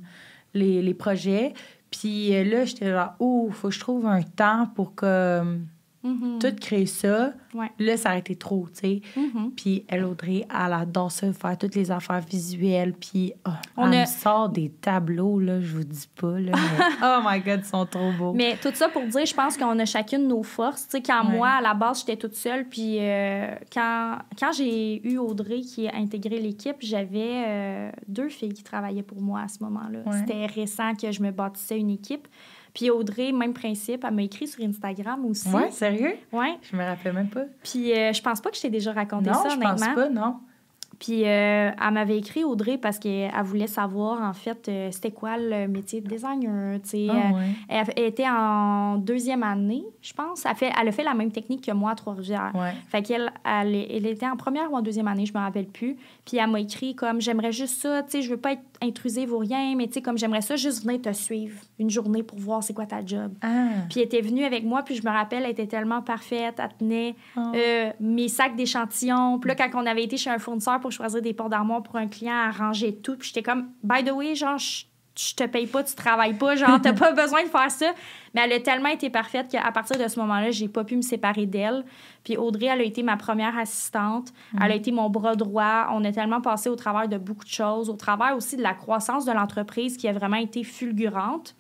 les, les projets. Puis euh, là, j'étais là, oh, faut que je trouve un temps pour comme Mhm. tout créer ça. Ouais. Là, ça a été trop, tu sais. Mhm. Puis elle, Audrey, elle adore ça, faire toutes les affaires visuelles. Puis oh, On elle a- me sort des tableaux, là, je vous dis pas, là. mais- oh my God, ils sont trop beaux. Mais tout ça pour dire, je pense qu'on a chacune nos forces. Tu sais, quand Ouais. moi, à la base, j'étais toute seule, puis euh, quand, quand j'ai eu Audrey qui a intégré l'équipe, j'avais euh, deux filles qui travaillaient pour moi à ce moment-là. Ouais. C'était récent que je me bâtissais une équipe. Puis Audrey, même principe, elle m'a écrit sur Instagram aussi. Ouais, sérieux? Ouais. Je me rappelle même pas. Puis euh, je pense pas que je t'ai déjà raconté non, ça, je honnêtement. pense pas, non. Puis euh, elle m'avait écrit Audrey parce qu'elle voulait savoir en fait euh, c'était quoi le métier de designer. tu sais. Ah, Euh, ouais. elle, elle était en deuxième année, je pense. Elle, fait, elle a fait la même technique que moi à Trois-Rivières. Ouais. Fait qu'elle elle, elle était en première ou en deuxième année, je me rappelle plus. Puis elle m'a écrit comme j'aimerais juste ça, tu sais, je veux pas être intrusive ou rien, mais tu sais, comme j'aimerais ça juste venir te suivre une journée pour voir c'est quoi ta job. Ah. Puis elle était venue avec moi, puis je me rappelle, elle était tellement parfaite. Elle tenait Oh. euh, mes sacs d'échantillons. Puis là, quand on avait été chez un fournisseur pour choisir des portes d'armoire pour un client, elle rangeait tout. Puis j'étais comme, by the way, genre, je, je te paye pas, tu travailles pas, genre, t'as pas besoin de faire ça. Mais elle a tellement été parfaite qu'à partir de ce moment-là, j'ai pas pu me séparer d'elle. Puis Audrey, elle a été ma première assistante. Elle a été mon bras droit. On a tellement passé au travers de beaucoup de choses, au travers aussi de la croissance de l'entreprise qui a vraiment été fulgurante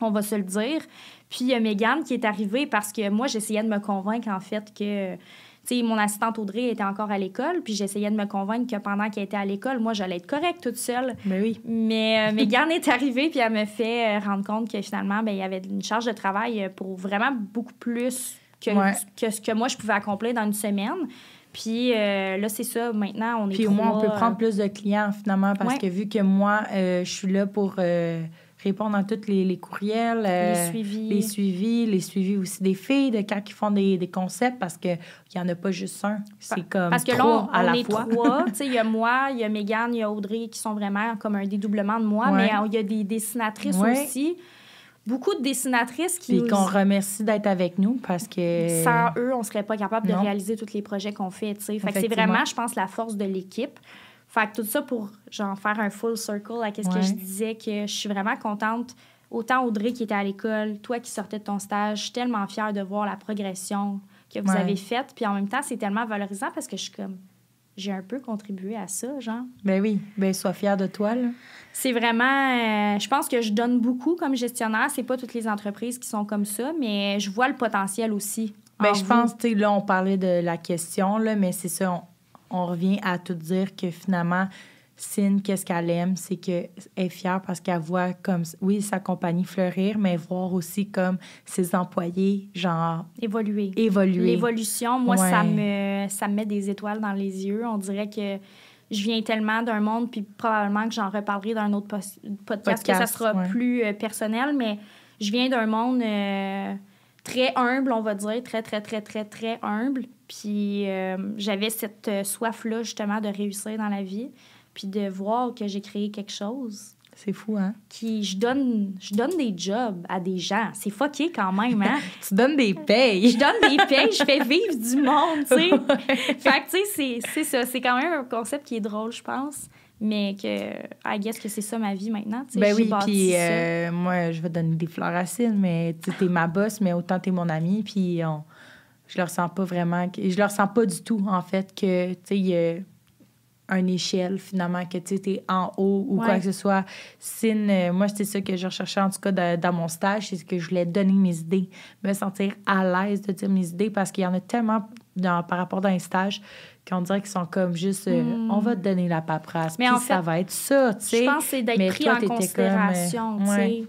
on va se le dire. Puis il y a Mégane qui est arrivée parce que moi, j'essayais de me convaincre, en fait, que... Tu sais, mon assistante Audrey était encore à l'école, puis j'essayais de me convaincre que pendant qu'elle était à l'école, moi, j'allais être correcte toute seule. Ben oui. Mais euh, Mégane est arrivée, puis elle me fait euh, rendre compte que finalement, ben, il y avait une charge de travail euh, pour vraiment beaucoup plus que, Ouais. que ce que moi, je pouvais accomplir dans une semaine. Puis euh, là, c'est ça, maintenant, on est Puis au moins, on peut prendre plus de clients finalement parce Ouais. que vu que moi, euh, je suis là pour euh, répondre à tous les, les courriels. Les euh, suivis. Les suivis, les suivis aussi des filles, de quand ils font des, des concepts, parce qu'il n'y en a pas juste un. C'est comme Parce que là, trois on, à on la est fois. trois. Il y a moi, il y a Mégane, il y a Audrey qui sont vraiment comme un dédoublement de moi, Ouais. mais il y a des dessinatrices Ouais. aussi. Beaucoup de dessinatrices qui Puis nous... qu'on remercie d'être avec nous, parce que... Sans eux, on serait pas capable de Non. réaliser tous les projets qu'on fait, tu sais. Fait que c'est vraiment, je pense, la force de l'équipe. Fait que tout ça pour, genre, faire un full circle à qu'est-ce que je disais, que je suis vraiment contente. Autant Audrey qui était à l'école, toi qui sortais de ton stage, je suis tellement fière de voir la progression que vous Ouais. avez faite. Puis en même temps, c'est tellement valorisant parce que je suis comme... J'ai un peu contribué à ça, genre. Ben oui, ben sois fière de toi, là. C'est vraiment. euh, je pense que je donne beaucoup comme gestionnaire. C'est pas toutes les entreprises qui sont comme ça, mais je vois le potentiel aussi. Ben, en je vous. pense, tu sais, là, on parlait de la question, là, mais c'est ça, on, on revient à tout dire que finalement, Cine, qu'est-ce qu'elle aime, c'est qu'elle est fière parce qu'elle voit comme, oui, sa compagnie fleurir, mais voir aussi comme ses employés, genre, Évoluer. évoluer. L'évolution, moi, Ouais. ça, me, ça me met des étoiles dans les yeux. On dirait que je viens tellement d'un monde, puis probablement que j'en reparlerai dans un autre pos- podcast, que ça Podcast, sera ouais. plus euh, personnel, mais je viens d'un monde euh, très humble, on va dire, très, très, très, très, très humble. Puis euh, j'avais cette euh, soif-là, justement, de réussir dans la vie, puis de voir que j'ai créé quelque chose C'est fou, hein? qui... Je donne, je donne des jobs à des gens. C'est fucké quand même, hein? Tu donnes des payes. je donne des payes, je fais vivre du monde, tu sais. fait que, tu sais, c'est- ça. C'est quand même un concept qui est drôle, je pense. Mais que, I guess que c'est ça ma vie maintenant, tu sais. Ben oui, puis euh, moi, je vais donner des fleurs à Cine, mais tu t'es ma boss, mais autant t'es mon ami, puis on, je le ressens pas vraiment, que- je le ressens pas du tout, en fait, que, tu sais, il y a une échelle, finalement, que tu sais, t'es en haut ou quoi que ce soit. Cine, euh, moi, c'est ça que je recherchais, en tout cas, de- dans mon stage, c'est ce que je voulais donner mes idées, me sentir à l'aise de dire mes idées, parce qu'il y en a tellement dans, par rapport dans les stages qu'on dirait qu'ils sont comme juste, euh, Hmm. on va te donner la paperasse, Mais en ça fait, va être ça, tu sais. Je pense que c'est d'être pris toi, en euh, considération, tu sais. ouais.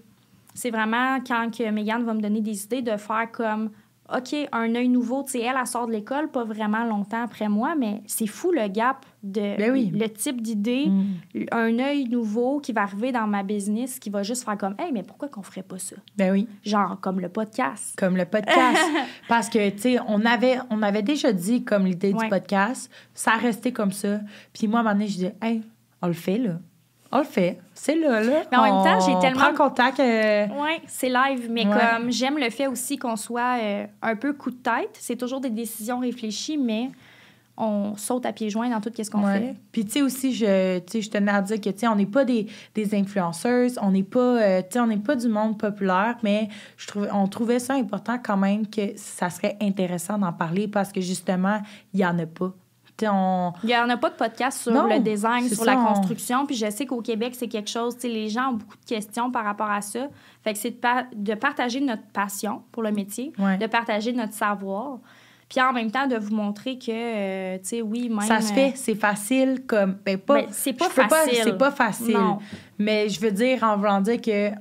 C'est vraiment quand que Megan va me donner des idées de faire comme OK, un œil nouveau, tu sais, elle, elle sort de l'école pas vraiment longtemps après moi, mais c'est fou le gap de Ben oui. le type d'idée, Mm. un œil nouveau qui va arriver dans ma business, qui va juste faire comme Hey, mais pourquoi qu'on ferait pas ça? Ben oui, Genre comme le podcast. comme le podcast. Parce que, tu sais, on avait, on avait déjà dit comme l'idée Ouais. du podcast, ça restait comme ça. Puis moi, à un moment donné, je disais, hey, on le fait, là. On le fait. C'est là, là. Mais en même temps, j'ai On tellement- prend contact. euh, Oui, c'est live, mais Ouais. comme j'aime le fait aussi qu'on soit euh, un peu coup de tête. C'est toujours des décisions réfléchies, mais on saute à pieds joints dans tout ce qu'on ouais. fait. Puis, tu sais, aussi, je, je tenais à dire que, tu sais, on n'est pas des, des influenceuses, on n'est pas, euh, tu sais, on n'est pas du monde populaire, mais je trouvais, on trouvait ça important quand même que ça serait intéressant d'en parler parce que, justement, il n'y en a pas. On... Il n'y en a pas de podcast sur Non, le design, sur ça, la on- construction. Puis je sais qu'au Québec, c'est quelque chose, tu sais, les gens ont beaucoup de questions par rapport à ça. Fait que c'est de, de partager notre passion pour le métier, Ouais. de partager notre savoir. Puis en même temps, de vous montrer que, euh, tu sais, oui, même... Ça se fait, c'est facile comme ben pas Ben, c'est pas facile. c'est pas facile. Non. Mais je veux dire en voulant dire que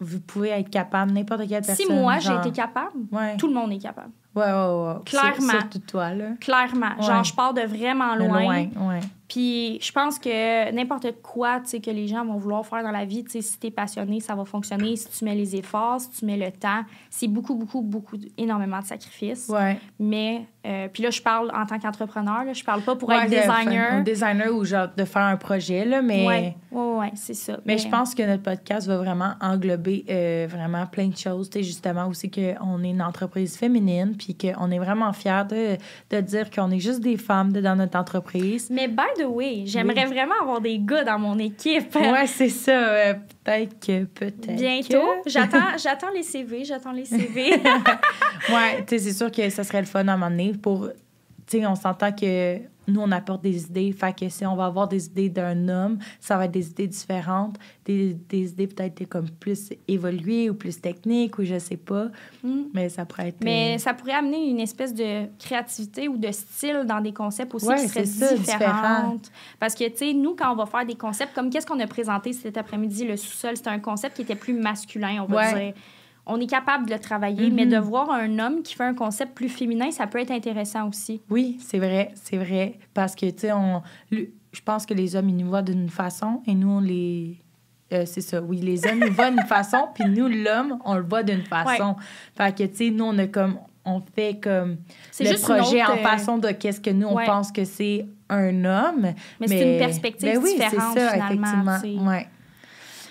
vous pouvez être capable n'importe quelle personne. Si moi, j'ai été capable, ouais. tout le monde est capable. Ouais ouais ouais. Clairement. Sur- Surtout toi là. Clairement. Ouais. Genre, je pars de vraiment loin. loin, ouais. Puis je pense que n'importe quoi tu sais, que les gens vont vouloir faire dans la vie, tu sais, si tu es passionné, ça va fonctionner. Si tu mets les efforts, si tu mets le temps, c'est beaucoup, beaucoup, beaucoup, énormément de sacrifices. Ouais. Mais, euh, puis là, je parle en tant qu'entrepreneur, je parle pas pour Ouais, être de- designer. Un designer ou genre de faire un projet là, mais Ouais, ouais, ouais, c'est ça. Mais je pense que notre podcast va vraiment englober euh, vraiment plein de choses. Tu justement aussi qu'on est une entreprise féminine, puis qu'on est vraiment fiers de, de dire qu'on est juste des femmes dans notre entreprise. Mais by the way, j'aimerais vraiment avoir des gars dans mon équipe. Ouais, c'est ça. euh, peut-être que, peut-être. Bientôt. que. J'attends, j'attends les CV, j'attends les CV. Ouais, tu sais, c'est sûr que ça serait le fun à un moment donné pour. Tu sais, on s'entend que nous, on apporte des idées. Fait que si on va avoir des idées d'un homme, ça va être des idées différentes, des, des idées peut-être comme plus évoluées ou plus techniques ou je sais pas. Mm. Mais ça pourrait être. Mais euh, ça pourrait amener une espèce de créativité ou de style dans des concepts aussi Ouais, qui seraient ça, différents. différent. Parce que, tu sais, nous, quand on va faire des concepts, comme qu'est-ce qu'on a présenté cet après-midi, le sous-sol, c'était un concept qui était plus masculin, on va Ouais. dire. On est capable de le travailler, mais Mhm. de voir un homme qui fait un concept plus féminin, ça peut être intéressant aussi. Oui, c'est vrai, c'est vrai. Parce que, tu sais, on, je pense que les hommes, ils nous voient d'une façon et nous, on les. euh, c'est ça, oui, les hommes nous voient d'une façon, puis nous, l'homme, on le voit d'une façon. Fait que, tu sais, nous, on a comme, on fait comme C'est le juste projet autre, en euh, façon de qu'est-ce que nous, on Ouais. pense que c'est un homme. Mais c'est une perspective ben oui, différente, c'est ça, finalement, effectivement.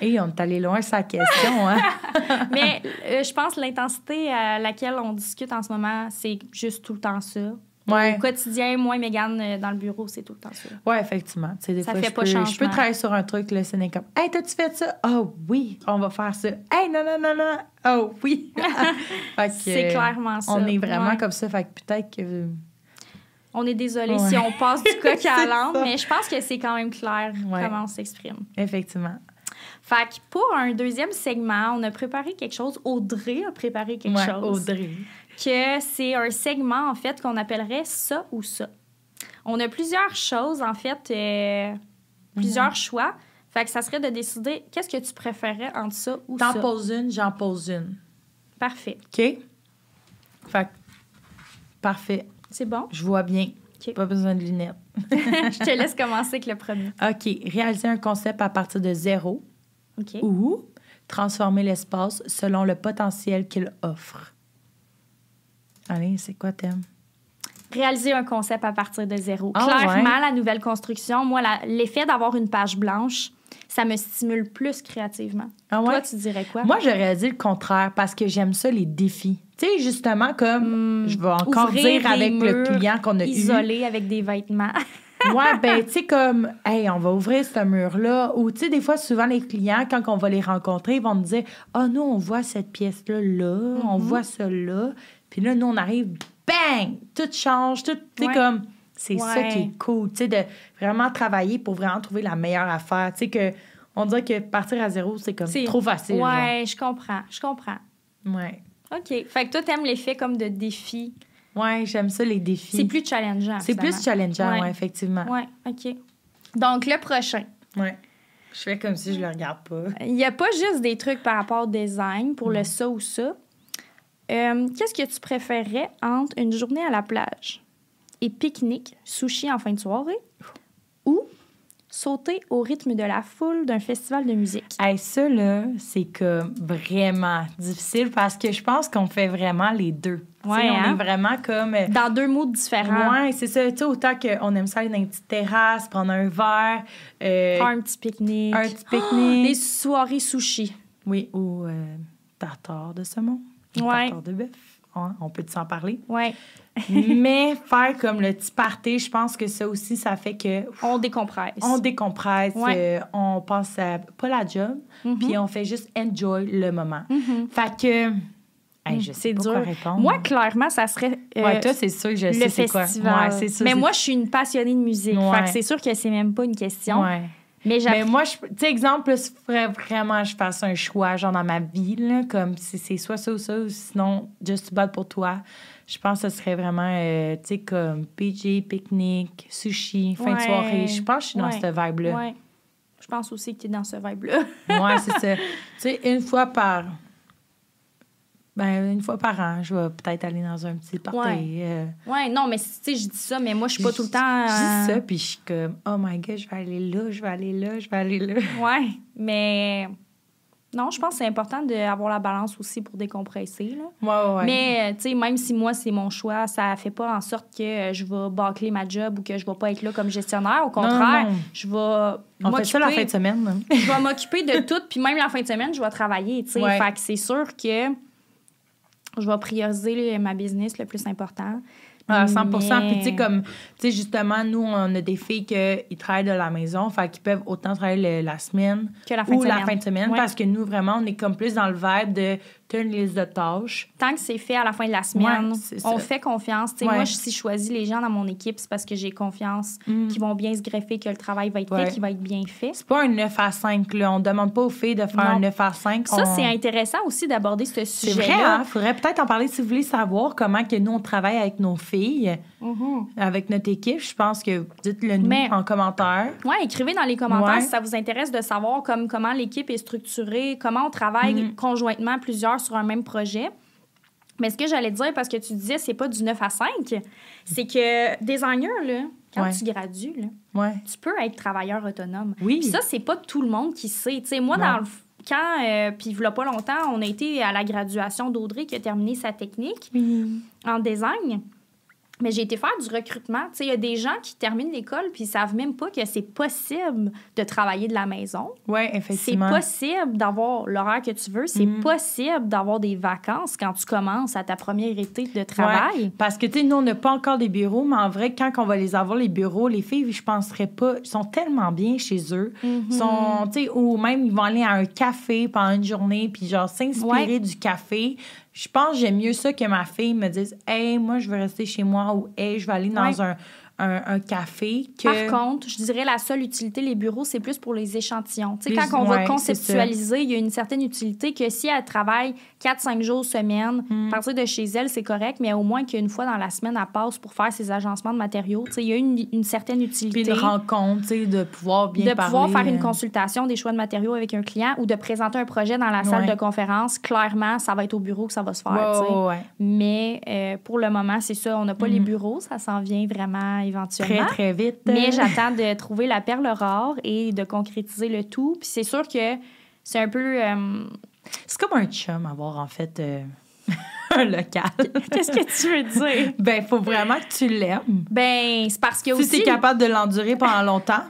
Et on est allé loin la question, hein? Mais euh, je pense que l'intensité à laquelle on discute en ce moment, c'est juste tout le temps ça. Ouais. Au quotidien, moi et Mégane, euh, dans le bureau, c'est tout le temps ça. Ouais, effectivement. Des Ça fois, fait je pas peux, je changement. peux travailler sur un truc, n'est comme, hey, t'as-tu fait ça? Oh oui, on va faire ça. Hey, non, non, non, non. Oh oui. C'est clairement ça. On est vraiment Ouais. comme ça. Fait que peut-être que. On est désolé Ouais. si on passe du coq à ça. mais je pense que c'est quand même clair comment on s'exprime. Effectivement. Fait que pour un deuxième segment, on a préparé quelque chose. Audrey a préparé quelque Ouais, chose. Audrey. Que c'est un segment, en fait, qu'on appellerait ça ou ça. On a plusieurs choses, en fait, euh, plusieurs Mhm. choix. Fait que ça serait de décider qu'est-ce que tu préférais entre ça ou T'en ça. poses une, j'en pose une. Parfait. OK? Fait que, parfait. C'est bon? Je vois bien. OK. Pas besoin de lunettes. Je te laisse commencer avec le premier. OK. Réaliser un concept à partir de zéro Ou transformer l'espace selon le potentiel qu'il offre. Allez, c'est quoi thème? Réaliser un concept à partir de zéro. Ah, Clairement, ouais. la nouvelle construction, moi, l'effet d'avoir une page blanche, ça me stimule plus créativement. Ah ouais? Toi, tu dirais quoi? Moi, j'aurais dit le contraire parce que j'aime ça, les défis. Tu sais, justement, comme Hmm, je vais encore dire avec le client qu'on a eu. Isolé avec des vêtements. Ouais, ben, tu sais, comme, hey, on va ouvrir ce mur-là. Ou, tu sais, des fois, souvent, les clients, quand on va les rencontrer, ils vont nous dire, ah, nous, on voit cette pièce-là, là, on Mhm. voit là. Puis là, nous, on arrive, bang! Tout change, tout, tu sais, Ouais. comme, c'est ça qui est cool, tu sais, de vraiment travailler pour vraiment trouver la meilleure affaire. Tu sais, que, on dirait que partir à zéro, c'est comme trop facile. genre. ouais, je comprends. Je comprends. Ouais. OK. Fait que toi, t'aimes l'effet comme de défi? Ouais, j'aime ça, les défis. C'est plus challengeant. C'est plus challengeant, Ouais. ouais, effectivement. Ouais, OK. Donc, le prochain. Ouais. Je fais comme si je le regarde pas. Il n'y a pas juste des trucs par rapport au design pour le ça ou ça. Euh, Qu'est-ce que tu préférerais entre une journée à la plage et pique-nique, sushi en fin de soirée ou sauter au rythme de la foule d'un festival de musique? Hey, ça, là, c'est comme vraiment difficile parce que je pense qu'on fait vraiment les deux. Ouais, on hein? est vraiment comme. euh, Dans deux mots différents. Ouais, c'est ça. Tu sais, autant qu'on aime ça aller dans une petite terrasse, prendre un verre, euh, Faire un petit pique-nique. un petit Des pique-nique. soirées sushi. Oui, ou euh, tartare de saumon. ou Ouais. Tartare de bœuf. Ouais, on peut s'en parler. Ouais. Mais faire comme le petit party, je pense que ça aussi, ça fait que On décompresse. on décompresse, Ouais. euh, on passe à pas la job, Mhm. puis on fait juste enjoy le moment. Mhm. Fait que, hey, je sais dur. répondre. Moi, clairement, ça serait euh, ouais, toi, c'est sûr que je le sais c'est quoi. Ouais, c'est. Mais moi, je suis une passionnée de musique. Ouais. Fait que c'est sûr que c'est même pas une question. ouais. Mais moi, je- tu sais, exemple, il faudrait vraiment je fasse un choix, genre dans ma vie, là, comme si c'est soit ça ou ça, ou sinon, just bad pour toi. Je pense que ce serait vraiment, euh, tu sais, comme PJ, pique-nique, sushi, fin de soirée. Je pense que je suis dans cette vibe-là. Je pense aussi que tu es dans ce vibe-là. Ouais, c'est ça. Tu sais, une fois par. Ben, une fois par an, je vais peut-être aller dans un petit party. Ouais. euh, ouais, non, mais tu sais, je dis ça, mais moi, je suis pas tout le temps. Je euh, dis ça, puis je suis comme, oh my god, je vais aller là, je vais aller là, je vais aller là. Ouais, mais. Non, je pense que c'est important d'avoir la balance aussi pour décompresser. Là. Ouais, ouais. Mais, euh, tu sais, même si moi, c'est mon choix, ça fait pas en sorte que euh, je vais bâcler ma job ou que je vais pas être là comme gestionnaire. Au contraire, non. je vais. On fait ça la fin de semaine. là. je vais m'occuper de tout, puis même la fin de semaine, je vais travailler, tu sais. Ouais. Fait que c'est sûr que je vais prioriser ma business le plus important. À 100 Mais- Puis, tu sais, comme, tu sais, justement, nous, on a des filles qui travaillent de la maison, fait qu'ils peuvent autant travailler le- la semaine Que la fin ou de la semaine. fin de semaine, Ouais. parce que nous, vraiment, on est comme plus dans le vibe de, tu une liste de tâches. Tant que c'est fait à la fin de la semaine, Ouais, on fait confiance. Ouais. Moi, si je choisis les gens dans mon équipe, c'est parce que j'ai confiance Mm. qu'ils vont bien se greffer, que le travail va être Ouais. fait, qu'il va être bien fait. C'est pas un 9 à 5, là. On demande pas aux filles de faire Non. un 9 à 5. Ça, on- c'est intéressant aussi d'aborder ce C'est sujet-là. vrai, hein? Faudrait peut-être en parler si vous voulez savoir comment que nous, on travaille avec nos filles, Mhm. avec notre équipe. Je pense que dites-le nous Mais- en commentaire. Ouais, écrivez dans les commentaires Ouais. si ça vous intéresse de savoir comme, comment l'équipe est structurée, comment on travaille Mhm. conjointement plusieurs sur un même projet. Mais ce que j'allais dire, parce que tu disais c'est pas du 9 à 5, c'est que designer, là, Quand Ouais. tu gradues, là, Ouais. tu peux être travailleur autonome. Oui. Puis ça, c'est pas tout le monde qui sait. Moi, Non. dans le quand, euh, puis il y a pas longtemps, on a été à la graduation d'Audrey qui a terminé sa technique en design. Mais j'ai été faire du recrutement. Tu sais, il y a des gens qui terminent l'école puis ils savent même pas que c'est possible de travailler de la maison. C'est effectivement. possible d'avoir l'horaire que tu veux. C'est Mhm. possible d'avoir des vacances quand tu commences à ta première été de travail. Ouais, parce que, tu sais, nous, on n'a pas encore des bureaux, mais en vrai, quand on va les avoir, les bureaux, les filles, je penserais pas, ils sont tellement bien chez eux. Mhm. Sont, ou même, ils vont aller à un café pendant une journée, puis genre s'inspirer Ouais. du café. Je pense que j'aime mieux ça que ma fille me dise, hey, moi, je veux rester chez moi, ou hey, je vais aller dans un, un, un café. Que... Par contre, je dirais la seule utilité, les bureaux, c'est plus pour les échantillons. Tu sais, Plus- quand on va conceptualiser, il y a une certaine utilité que si elle travaille 4-5 jours semaine, Mm. à partir de chez elle, c'est correct, mais au moins qu'une fois dans la semaine, elle passe pour faire ses agencements de matériaux. Tu sais, il y a une, une certaine utilité. Puis une rencontre, tu sais, de pouvoir bien de parler. pouvoir faire une euh, consultation des choix de matériaux avec un client ou de présenter un projet dans la salle Ouais. de conférence, clairement, ça va être au bureau que ça va se faire. Ouais. Mais euh, pour le moment, c'est ça, on n'a pas les Mhm. bureaux, ça s'en vient vraiment éventuellement. Très, très vite. Mais j'attends de trouver la perle rare et de concrétiser le tout. Puis c'est sûr que c'est un peu. euh, C'est comme un chum avoir, en fait, euh, un local. Qu'est-ce que tu veux dire? ben, faut vraiment que tu l'aimes. Ben, c'est parce que Si aussi. tu es capable de l'endurer pendant longtemps.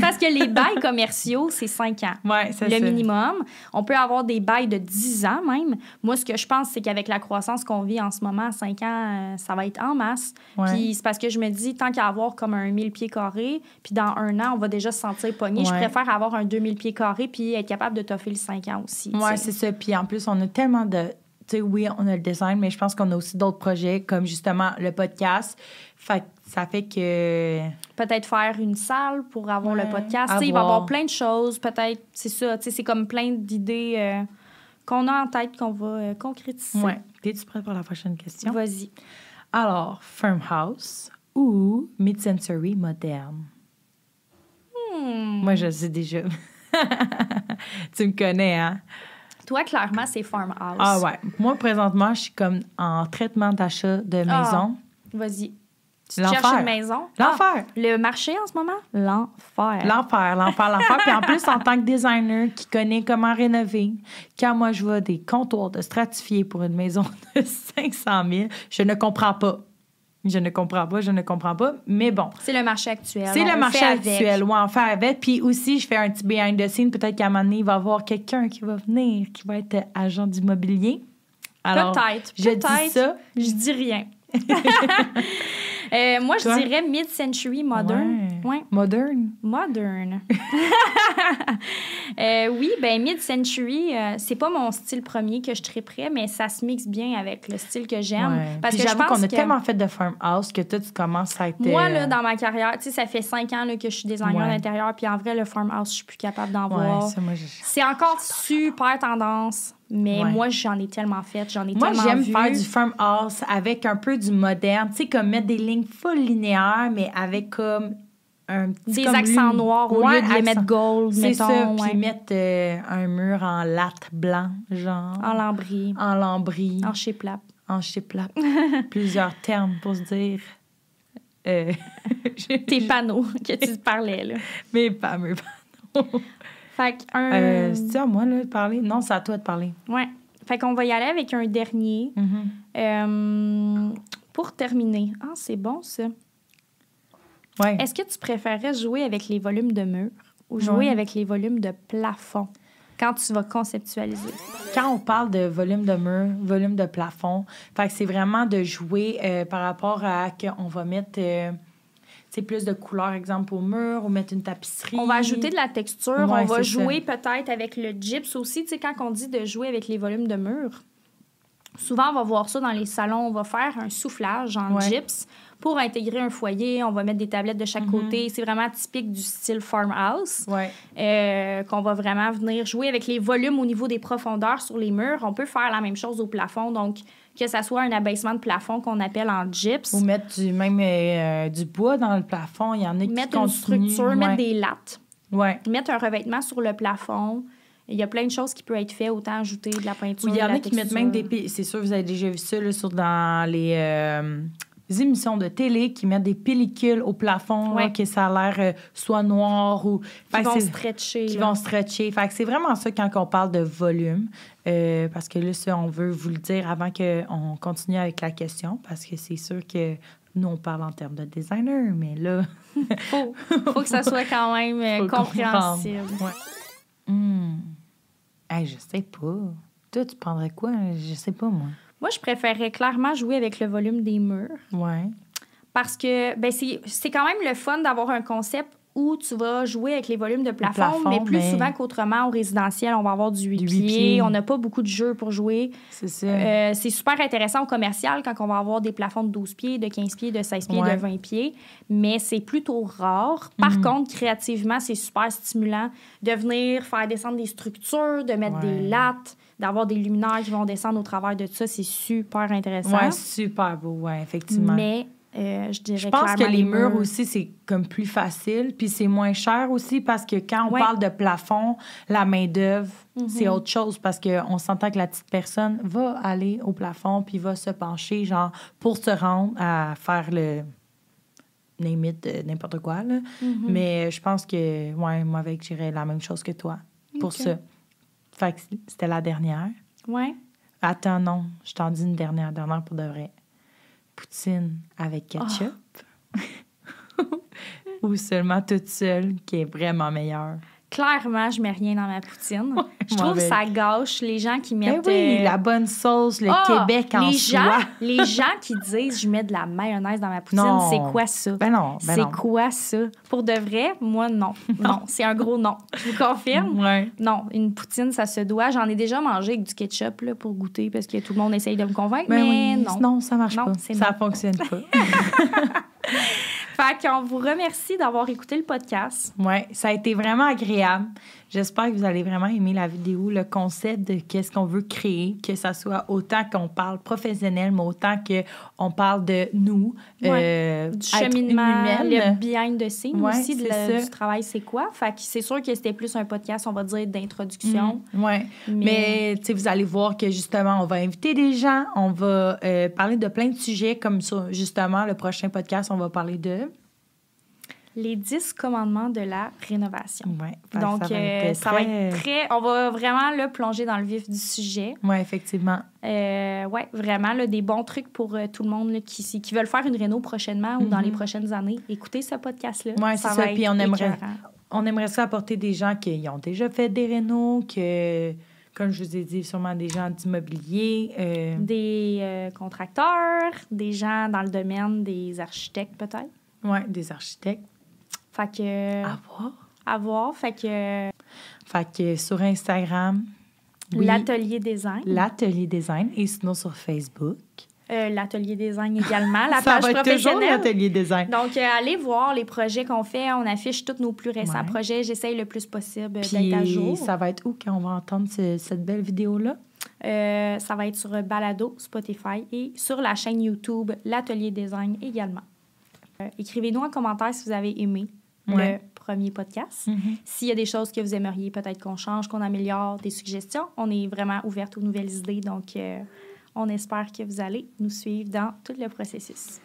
Parce que les bails commerciaux, c'est 5 ans. Ouais, c'est le ça. minimum. On peut avoir des bails de 10 ans même. Moi, ce que je pense, c'est qu'avec la croissance qu'on vit en ce moment, à 5 ans, euh, ça va être en masse. Ouais. Puis c'est parce que je me dis, tant qu'à avoir comme un 1000 pieds carrés, puis dans un an, on va déjà se sentir pogné, je préfère avoir un 2000 pieds carrés puis être capable de toffer le 5 ans aussi. sais. c'est ça. Puis en plus, on a tellement de. Tu sais, oui, on a le design, mais je pense qu'on a aussi d'autres projets, comme justement le podcast. Fait que ça fait que. Peut-être faire une salle pour avoir Ouais, le podcast. à Tu sais, Il va y avoir voir. plein de choses. Peut-être, c'est ça. tu sais, C'est comme plein d'idées euh, qu'on a en tête qu'on va euh, concrétiser. Ouais. T'es-tu prête pour la prochaine question? Vas-y. Alors, farmhouse ou mid-century moderne? Hmm. Moi, je le sais déjà. tu me connais, hein? Toi, clairement, c'est farmhouse. Ah ouais. Moi, présentement, je suis comme en traitement d'achat de Ah. maison. Vas-y. Tu L'enfer. cherches une maison? L'enfer. Ah, le marché en ce moment? L'enfer. L'enfer, l'enfer, l'enfer. Puis en plus, en tant que designer qui connaît comment rénover, quand moi je vois des comptoirs de stratifiés pour une maison de 500 000, je ne comprends pas. Je ne comprends pas, je ne comprends pas. Mais bon, C'est le marché actuel. c'est le marché actuel. Ouais, on fait avec. Puis aussi, je fais un petit behind the scene. Peut-être qu'à un moment donné, il va y avoir quelqu'un qui va venir, qui va être agent d'immobilier. Alors, Peut-être. je peut-être. dis ça. Je dis rien. Euh, moi, je dirais mid-century modern. Ouais. Ouais. Modern? Modern. Euh, oui, ben mid-century, euh, c'est pas mon style premier que je triperais, mais ça se mixe bien avec le style que j'aime. Ouais. Parce Puis que j'avoue qu'on a que tellement fait de farmhouse que toi, tu commences à être. moi, euh, là, dans ma carrière, tu sais, ça fait cinq ans là, que je suis designer d'intérieur, puis en vrai, le farmhouse, je suis plus capable d'en voir. C'est encore super tendance, mais Ouais. moi, j'en ai tellement fait, j'en ai Moi, tellement j'aime vu. faire du farmhouse avec un peu du moderne. Tu sais, comme mettre des lignes full linéaires, mais avec comme un petit. des comme accents noirs au Ouais, lieu de les mettre gold, C'est mettons. ça. ouais. Puis mettre euh, un mur en latte blanc, genre. En lambris, En lambris. en chiplap. En chiplap. Plusieurs termes pour se dire. Euh, Tes panneaux que tu parlais, là. Mais pas, mais pas. Fait qu'un... Euh, C'est à moi là, de parler? Non, c'est à toi de parler. Ouais. Fait qu'on va y aller avec un dernier. Mhm. Euh, pour terminer. Ah, c'est bon, ça. Ouais. Est-ce que tu préférerais jouer avec les volumes de mur ou jouer Ouais. avec les volumes de plafond? Quand tu vas conceptualiser? Quand on parle de volume de mur, volume de plafond, fait que c'est vraiment de jouer euh, par rapport à qu'on va mettre euh, plus de couleurs, exemple, au mur, ou mettre une tapisserie. On va ajouter de la texture. Ouais, on va jouer peut-être avec le gyps aussi. Tu sais, quand on dit de jouer avec les volumes de mur, souvent, on va voir ça dans les salons. On va faire un soufflage en Ouais. gyps pour intégrer un foyer. On va mettre des tablettes de chaque Mhm. côté. C'est vraiment typique du style farmhouse. Ouais. euh, qu'on va vraiment venir jouer avec les volumes au niveau des profondeurs sur les murs. On peut faire la même chose au plafond, donc que ça soit un abaissement de plafond qu'on appelle en gyps, Ou mettre du, même euh, du bois dans le plafond. Il y en a qui mettre une continuent. structure, ouais. mettre des lattes, Ouais. mettre un revêtement sur le plafond. Il y a plein de choses qui peuvent être faites, autant ajouter de la peinture, il y en a qui mettent même des... C'est sûr, vous avez déjà vu ça là, sur dans les... euh, émissions de télé qui mettent des pellicules au plafond, Ouais. là, que ça a l'air euh, soit noir ou... Qui vont stretcher. qui là. vont stretcher. Fait c'est vraiment ça quand on parle de volume. Euh, parce que là, ça, on veut vous le dire avant qu'on continue avec la question, parce que c'est sûr que nous, on parle en termes de designer, mais là... faut, faut que ça soit quand même euh, faut compréhensible. Ouais. Hmm. Hey, je sais pas. Toi, tu prendrais quoi? Je sais pas, moi. Moi, je préférerais clairement jouer avec le volume des murs Ouais. parce que ben, c'est c'est quand même le fun d'avoir un concept où tu vas jouer avec les volumes de plafond, plafond, mais plus mais- souvent qu'autrement au résidentiel, on va avoir du 8 Du pieds. On n'a pas beaucoup de jeux pour jouer. C'est ça. Euh, c'est super intéressant au commercial quand on va avoir des plafonds de 12 pieds, de 15 pieds, de 16 pieds, Ouais. de 20 pieds, mais c'est plutôt rare. Par Mhm. contre, créativement, c'est super stimulant de venir faire descendre des structures, de mettre Ouais. des lattes, d'avoir des luminaires qui vont descendre au travers de ça. C'est super intéressant. ouais, super beau, ouais, effectivement. mais euh, je dirais Je pense que les murs aussi, c'est comme plus facile, puis c'est moins cher aussi parce que quand on Ouais. parle de plafond, la main-d'œuvre, Mhm. c'est autre chose parce qu'on s'entend que la petite personne va aller au plafond puis va se pencher, genre, pour se rendre à faire le. n'importe quoi, là. Mhm. Mais je pense que, ouais, moi, avec, j'irais la même chose que toi pour ça. Fait que c'était la dernière. Ouais. Attends, non, je t'en dis une dernière, dernière pour de vrai. Poutine avec ketchup. Ou seulement toute seule, qui est vraiment meilleure. Clairement, je mets rien dans ma poutine. je trouve que ça gâche les gens qui Ben mettent. oui, euh, la bonne sauce, le Ah, Québec en les soi. gens, les gens qui disent je mets de la mayonnaise dans ma poutine, c'est quoi ça? Ben non, ben c'est quoi ça? Pour de vrai, moi, non. Non, c'est un gros non. Je vous confirme. Ouais. Non, une poutine, ça se doit. J'en ai déjà mangé avec du ketchup là, pour goûter parce que tout le monde essaye de me convaincre, Ben mais oui, non. non, ça marche Non, pas. Ça non. fonctionne pas. Fait qu'on vous remercie d'avoir écouté le podcast. ouais, ça a été vraiment agréable. J'espère que vous allez vraiment aimer la vidéo, le concept de qu'est-ce qu'on veut créer, que ça soit autant qu'on parle professionnel, mais autant qu'on parle de nous, euh, Du cheminement, le behind the scene Ouais, aussi de ça. du travail, c'est quoi? Fait que c'est sûr que c'était plus un podcast, on va dire, d'introduction. Ouais. Mais- vous allez voir que justement, on va inviter des gens, on va euh, parler de plein de sujets comme ça. Justement, le prochain podcast, on va parler de. Les 10 commandements de la rénovation. Ouais. Donc, ça va euh, être ça va très- être très. On va vraiment là, plonger dans le vif du sujet. Ouais, effectivement. Euh, ouais, vraiment, là, des bons trucs pour euh, tout le monde là, qui, qui veulent faire une réno prochainement ou dans les prochaines années. Écoutez ce podcast-là. Mhm. Ouais, c'est ça. être Puis on aimerait-. On aimerait ça apporter des gens qui ont déjà fait des rénaux, que, comme je vous ai dit, sûrement des gens d'immobilier. euh, Des euh, contracteurs, des gens dans le domaine des architectes, peut-être. ouais, des architectes. Fait que. À voir. À voir. Fait que. Fait que sur Instagram, oui, L'atelier design. l'atelier design et sinon sur Facebook. Euh, L'atelier design également. La ça page va être toujours professionnelle. l'atelier design. Donc, euh, allez voir les projets qu'on fait. On affiche tous nos plus récents Ouais. projets. J'essaye le plus possible Puis d'être à jour. ça va être où quand on va entendre ce- cette belle vidéo-là? Euh, ça va être sur Balado, Spotify et sur la chaîne YouTube L'Atelier Design également. Euh, Écrivez-nous en commentaire si vous avez aimé Ouais. le premier podcast. Mhm. S'il y a des choses que vous aimeriez peut-être qu'on change, qu'on améliore, des suggestions, on est vraiment ouverte aux nouvelles idées. Donc, euh, on espère que vous allez nous suivre dans tout le processus.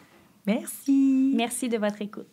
Merci. Merci de votre écoute.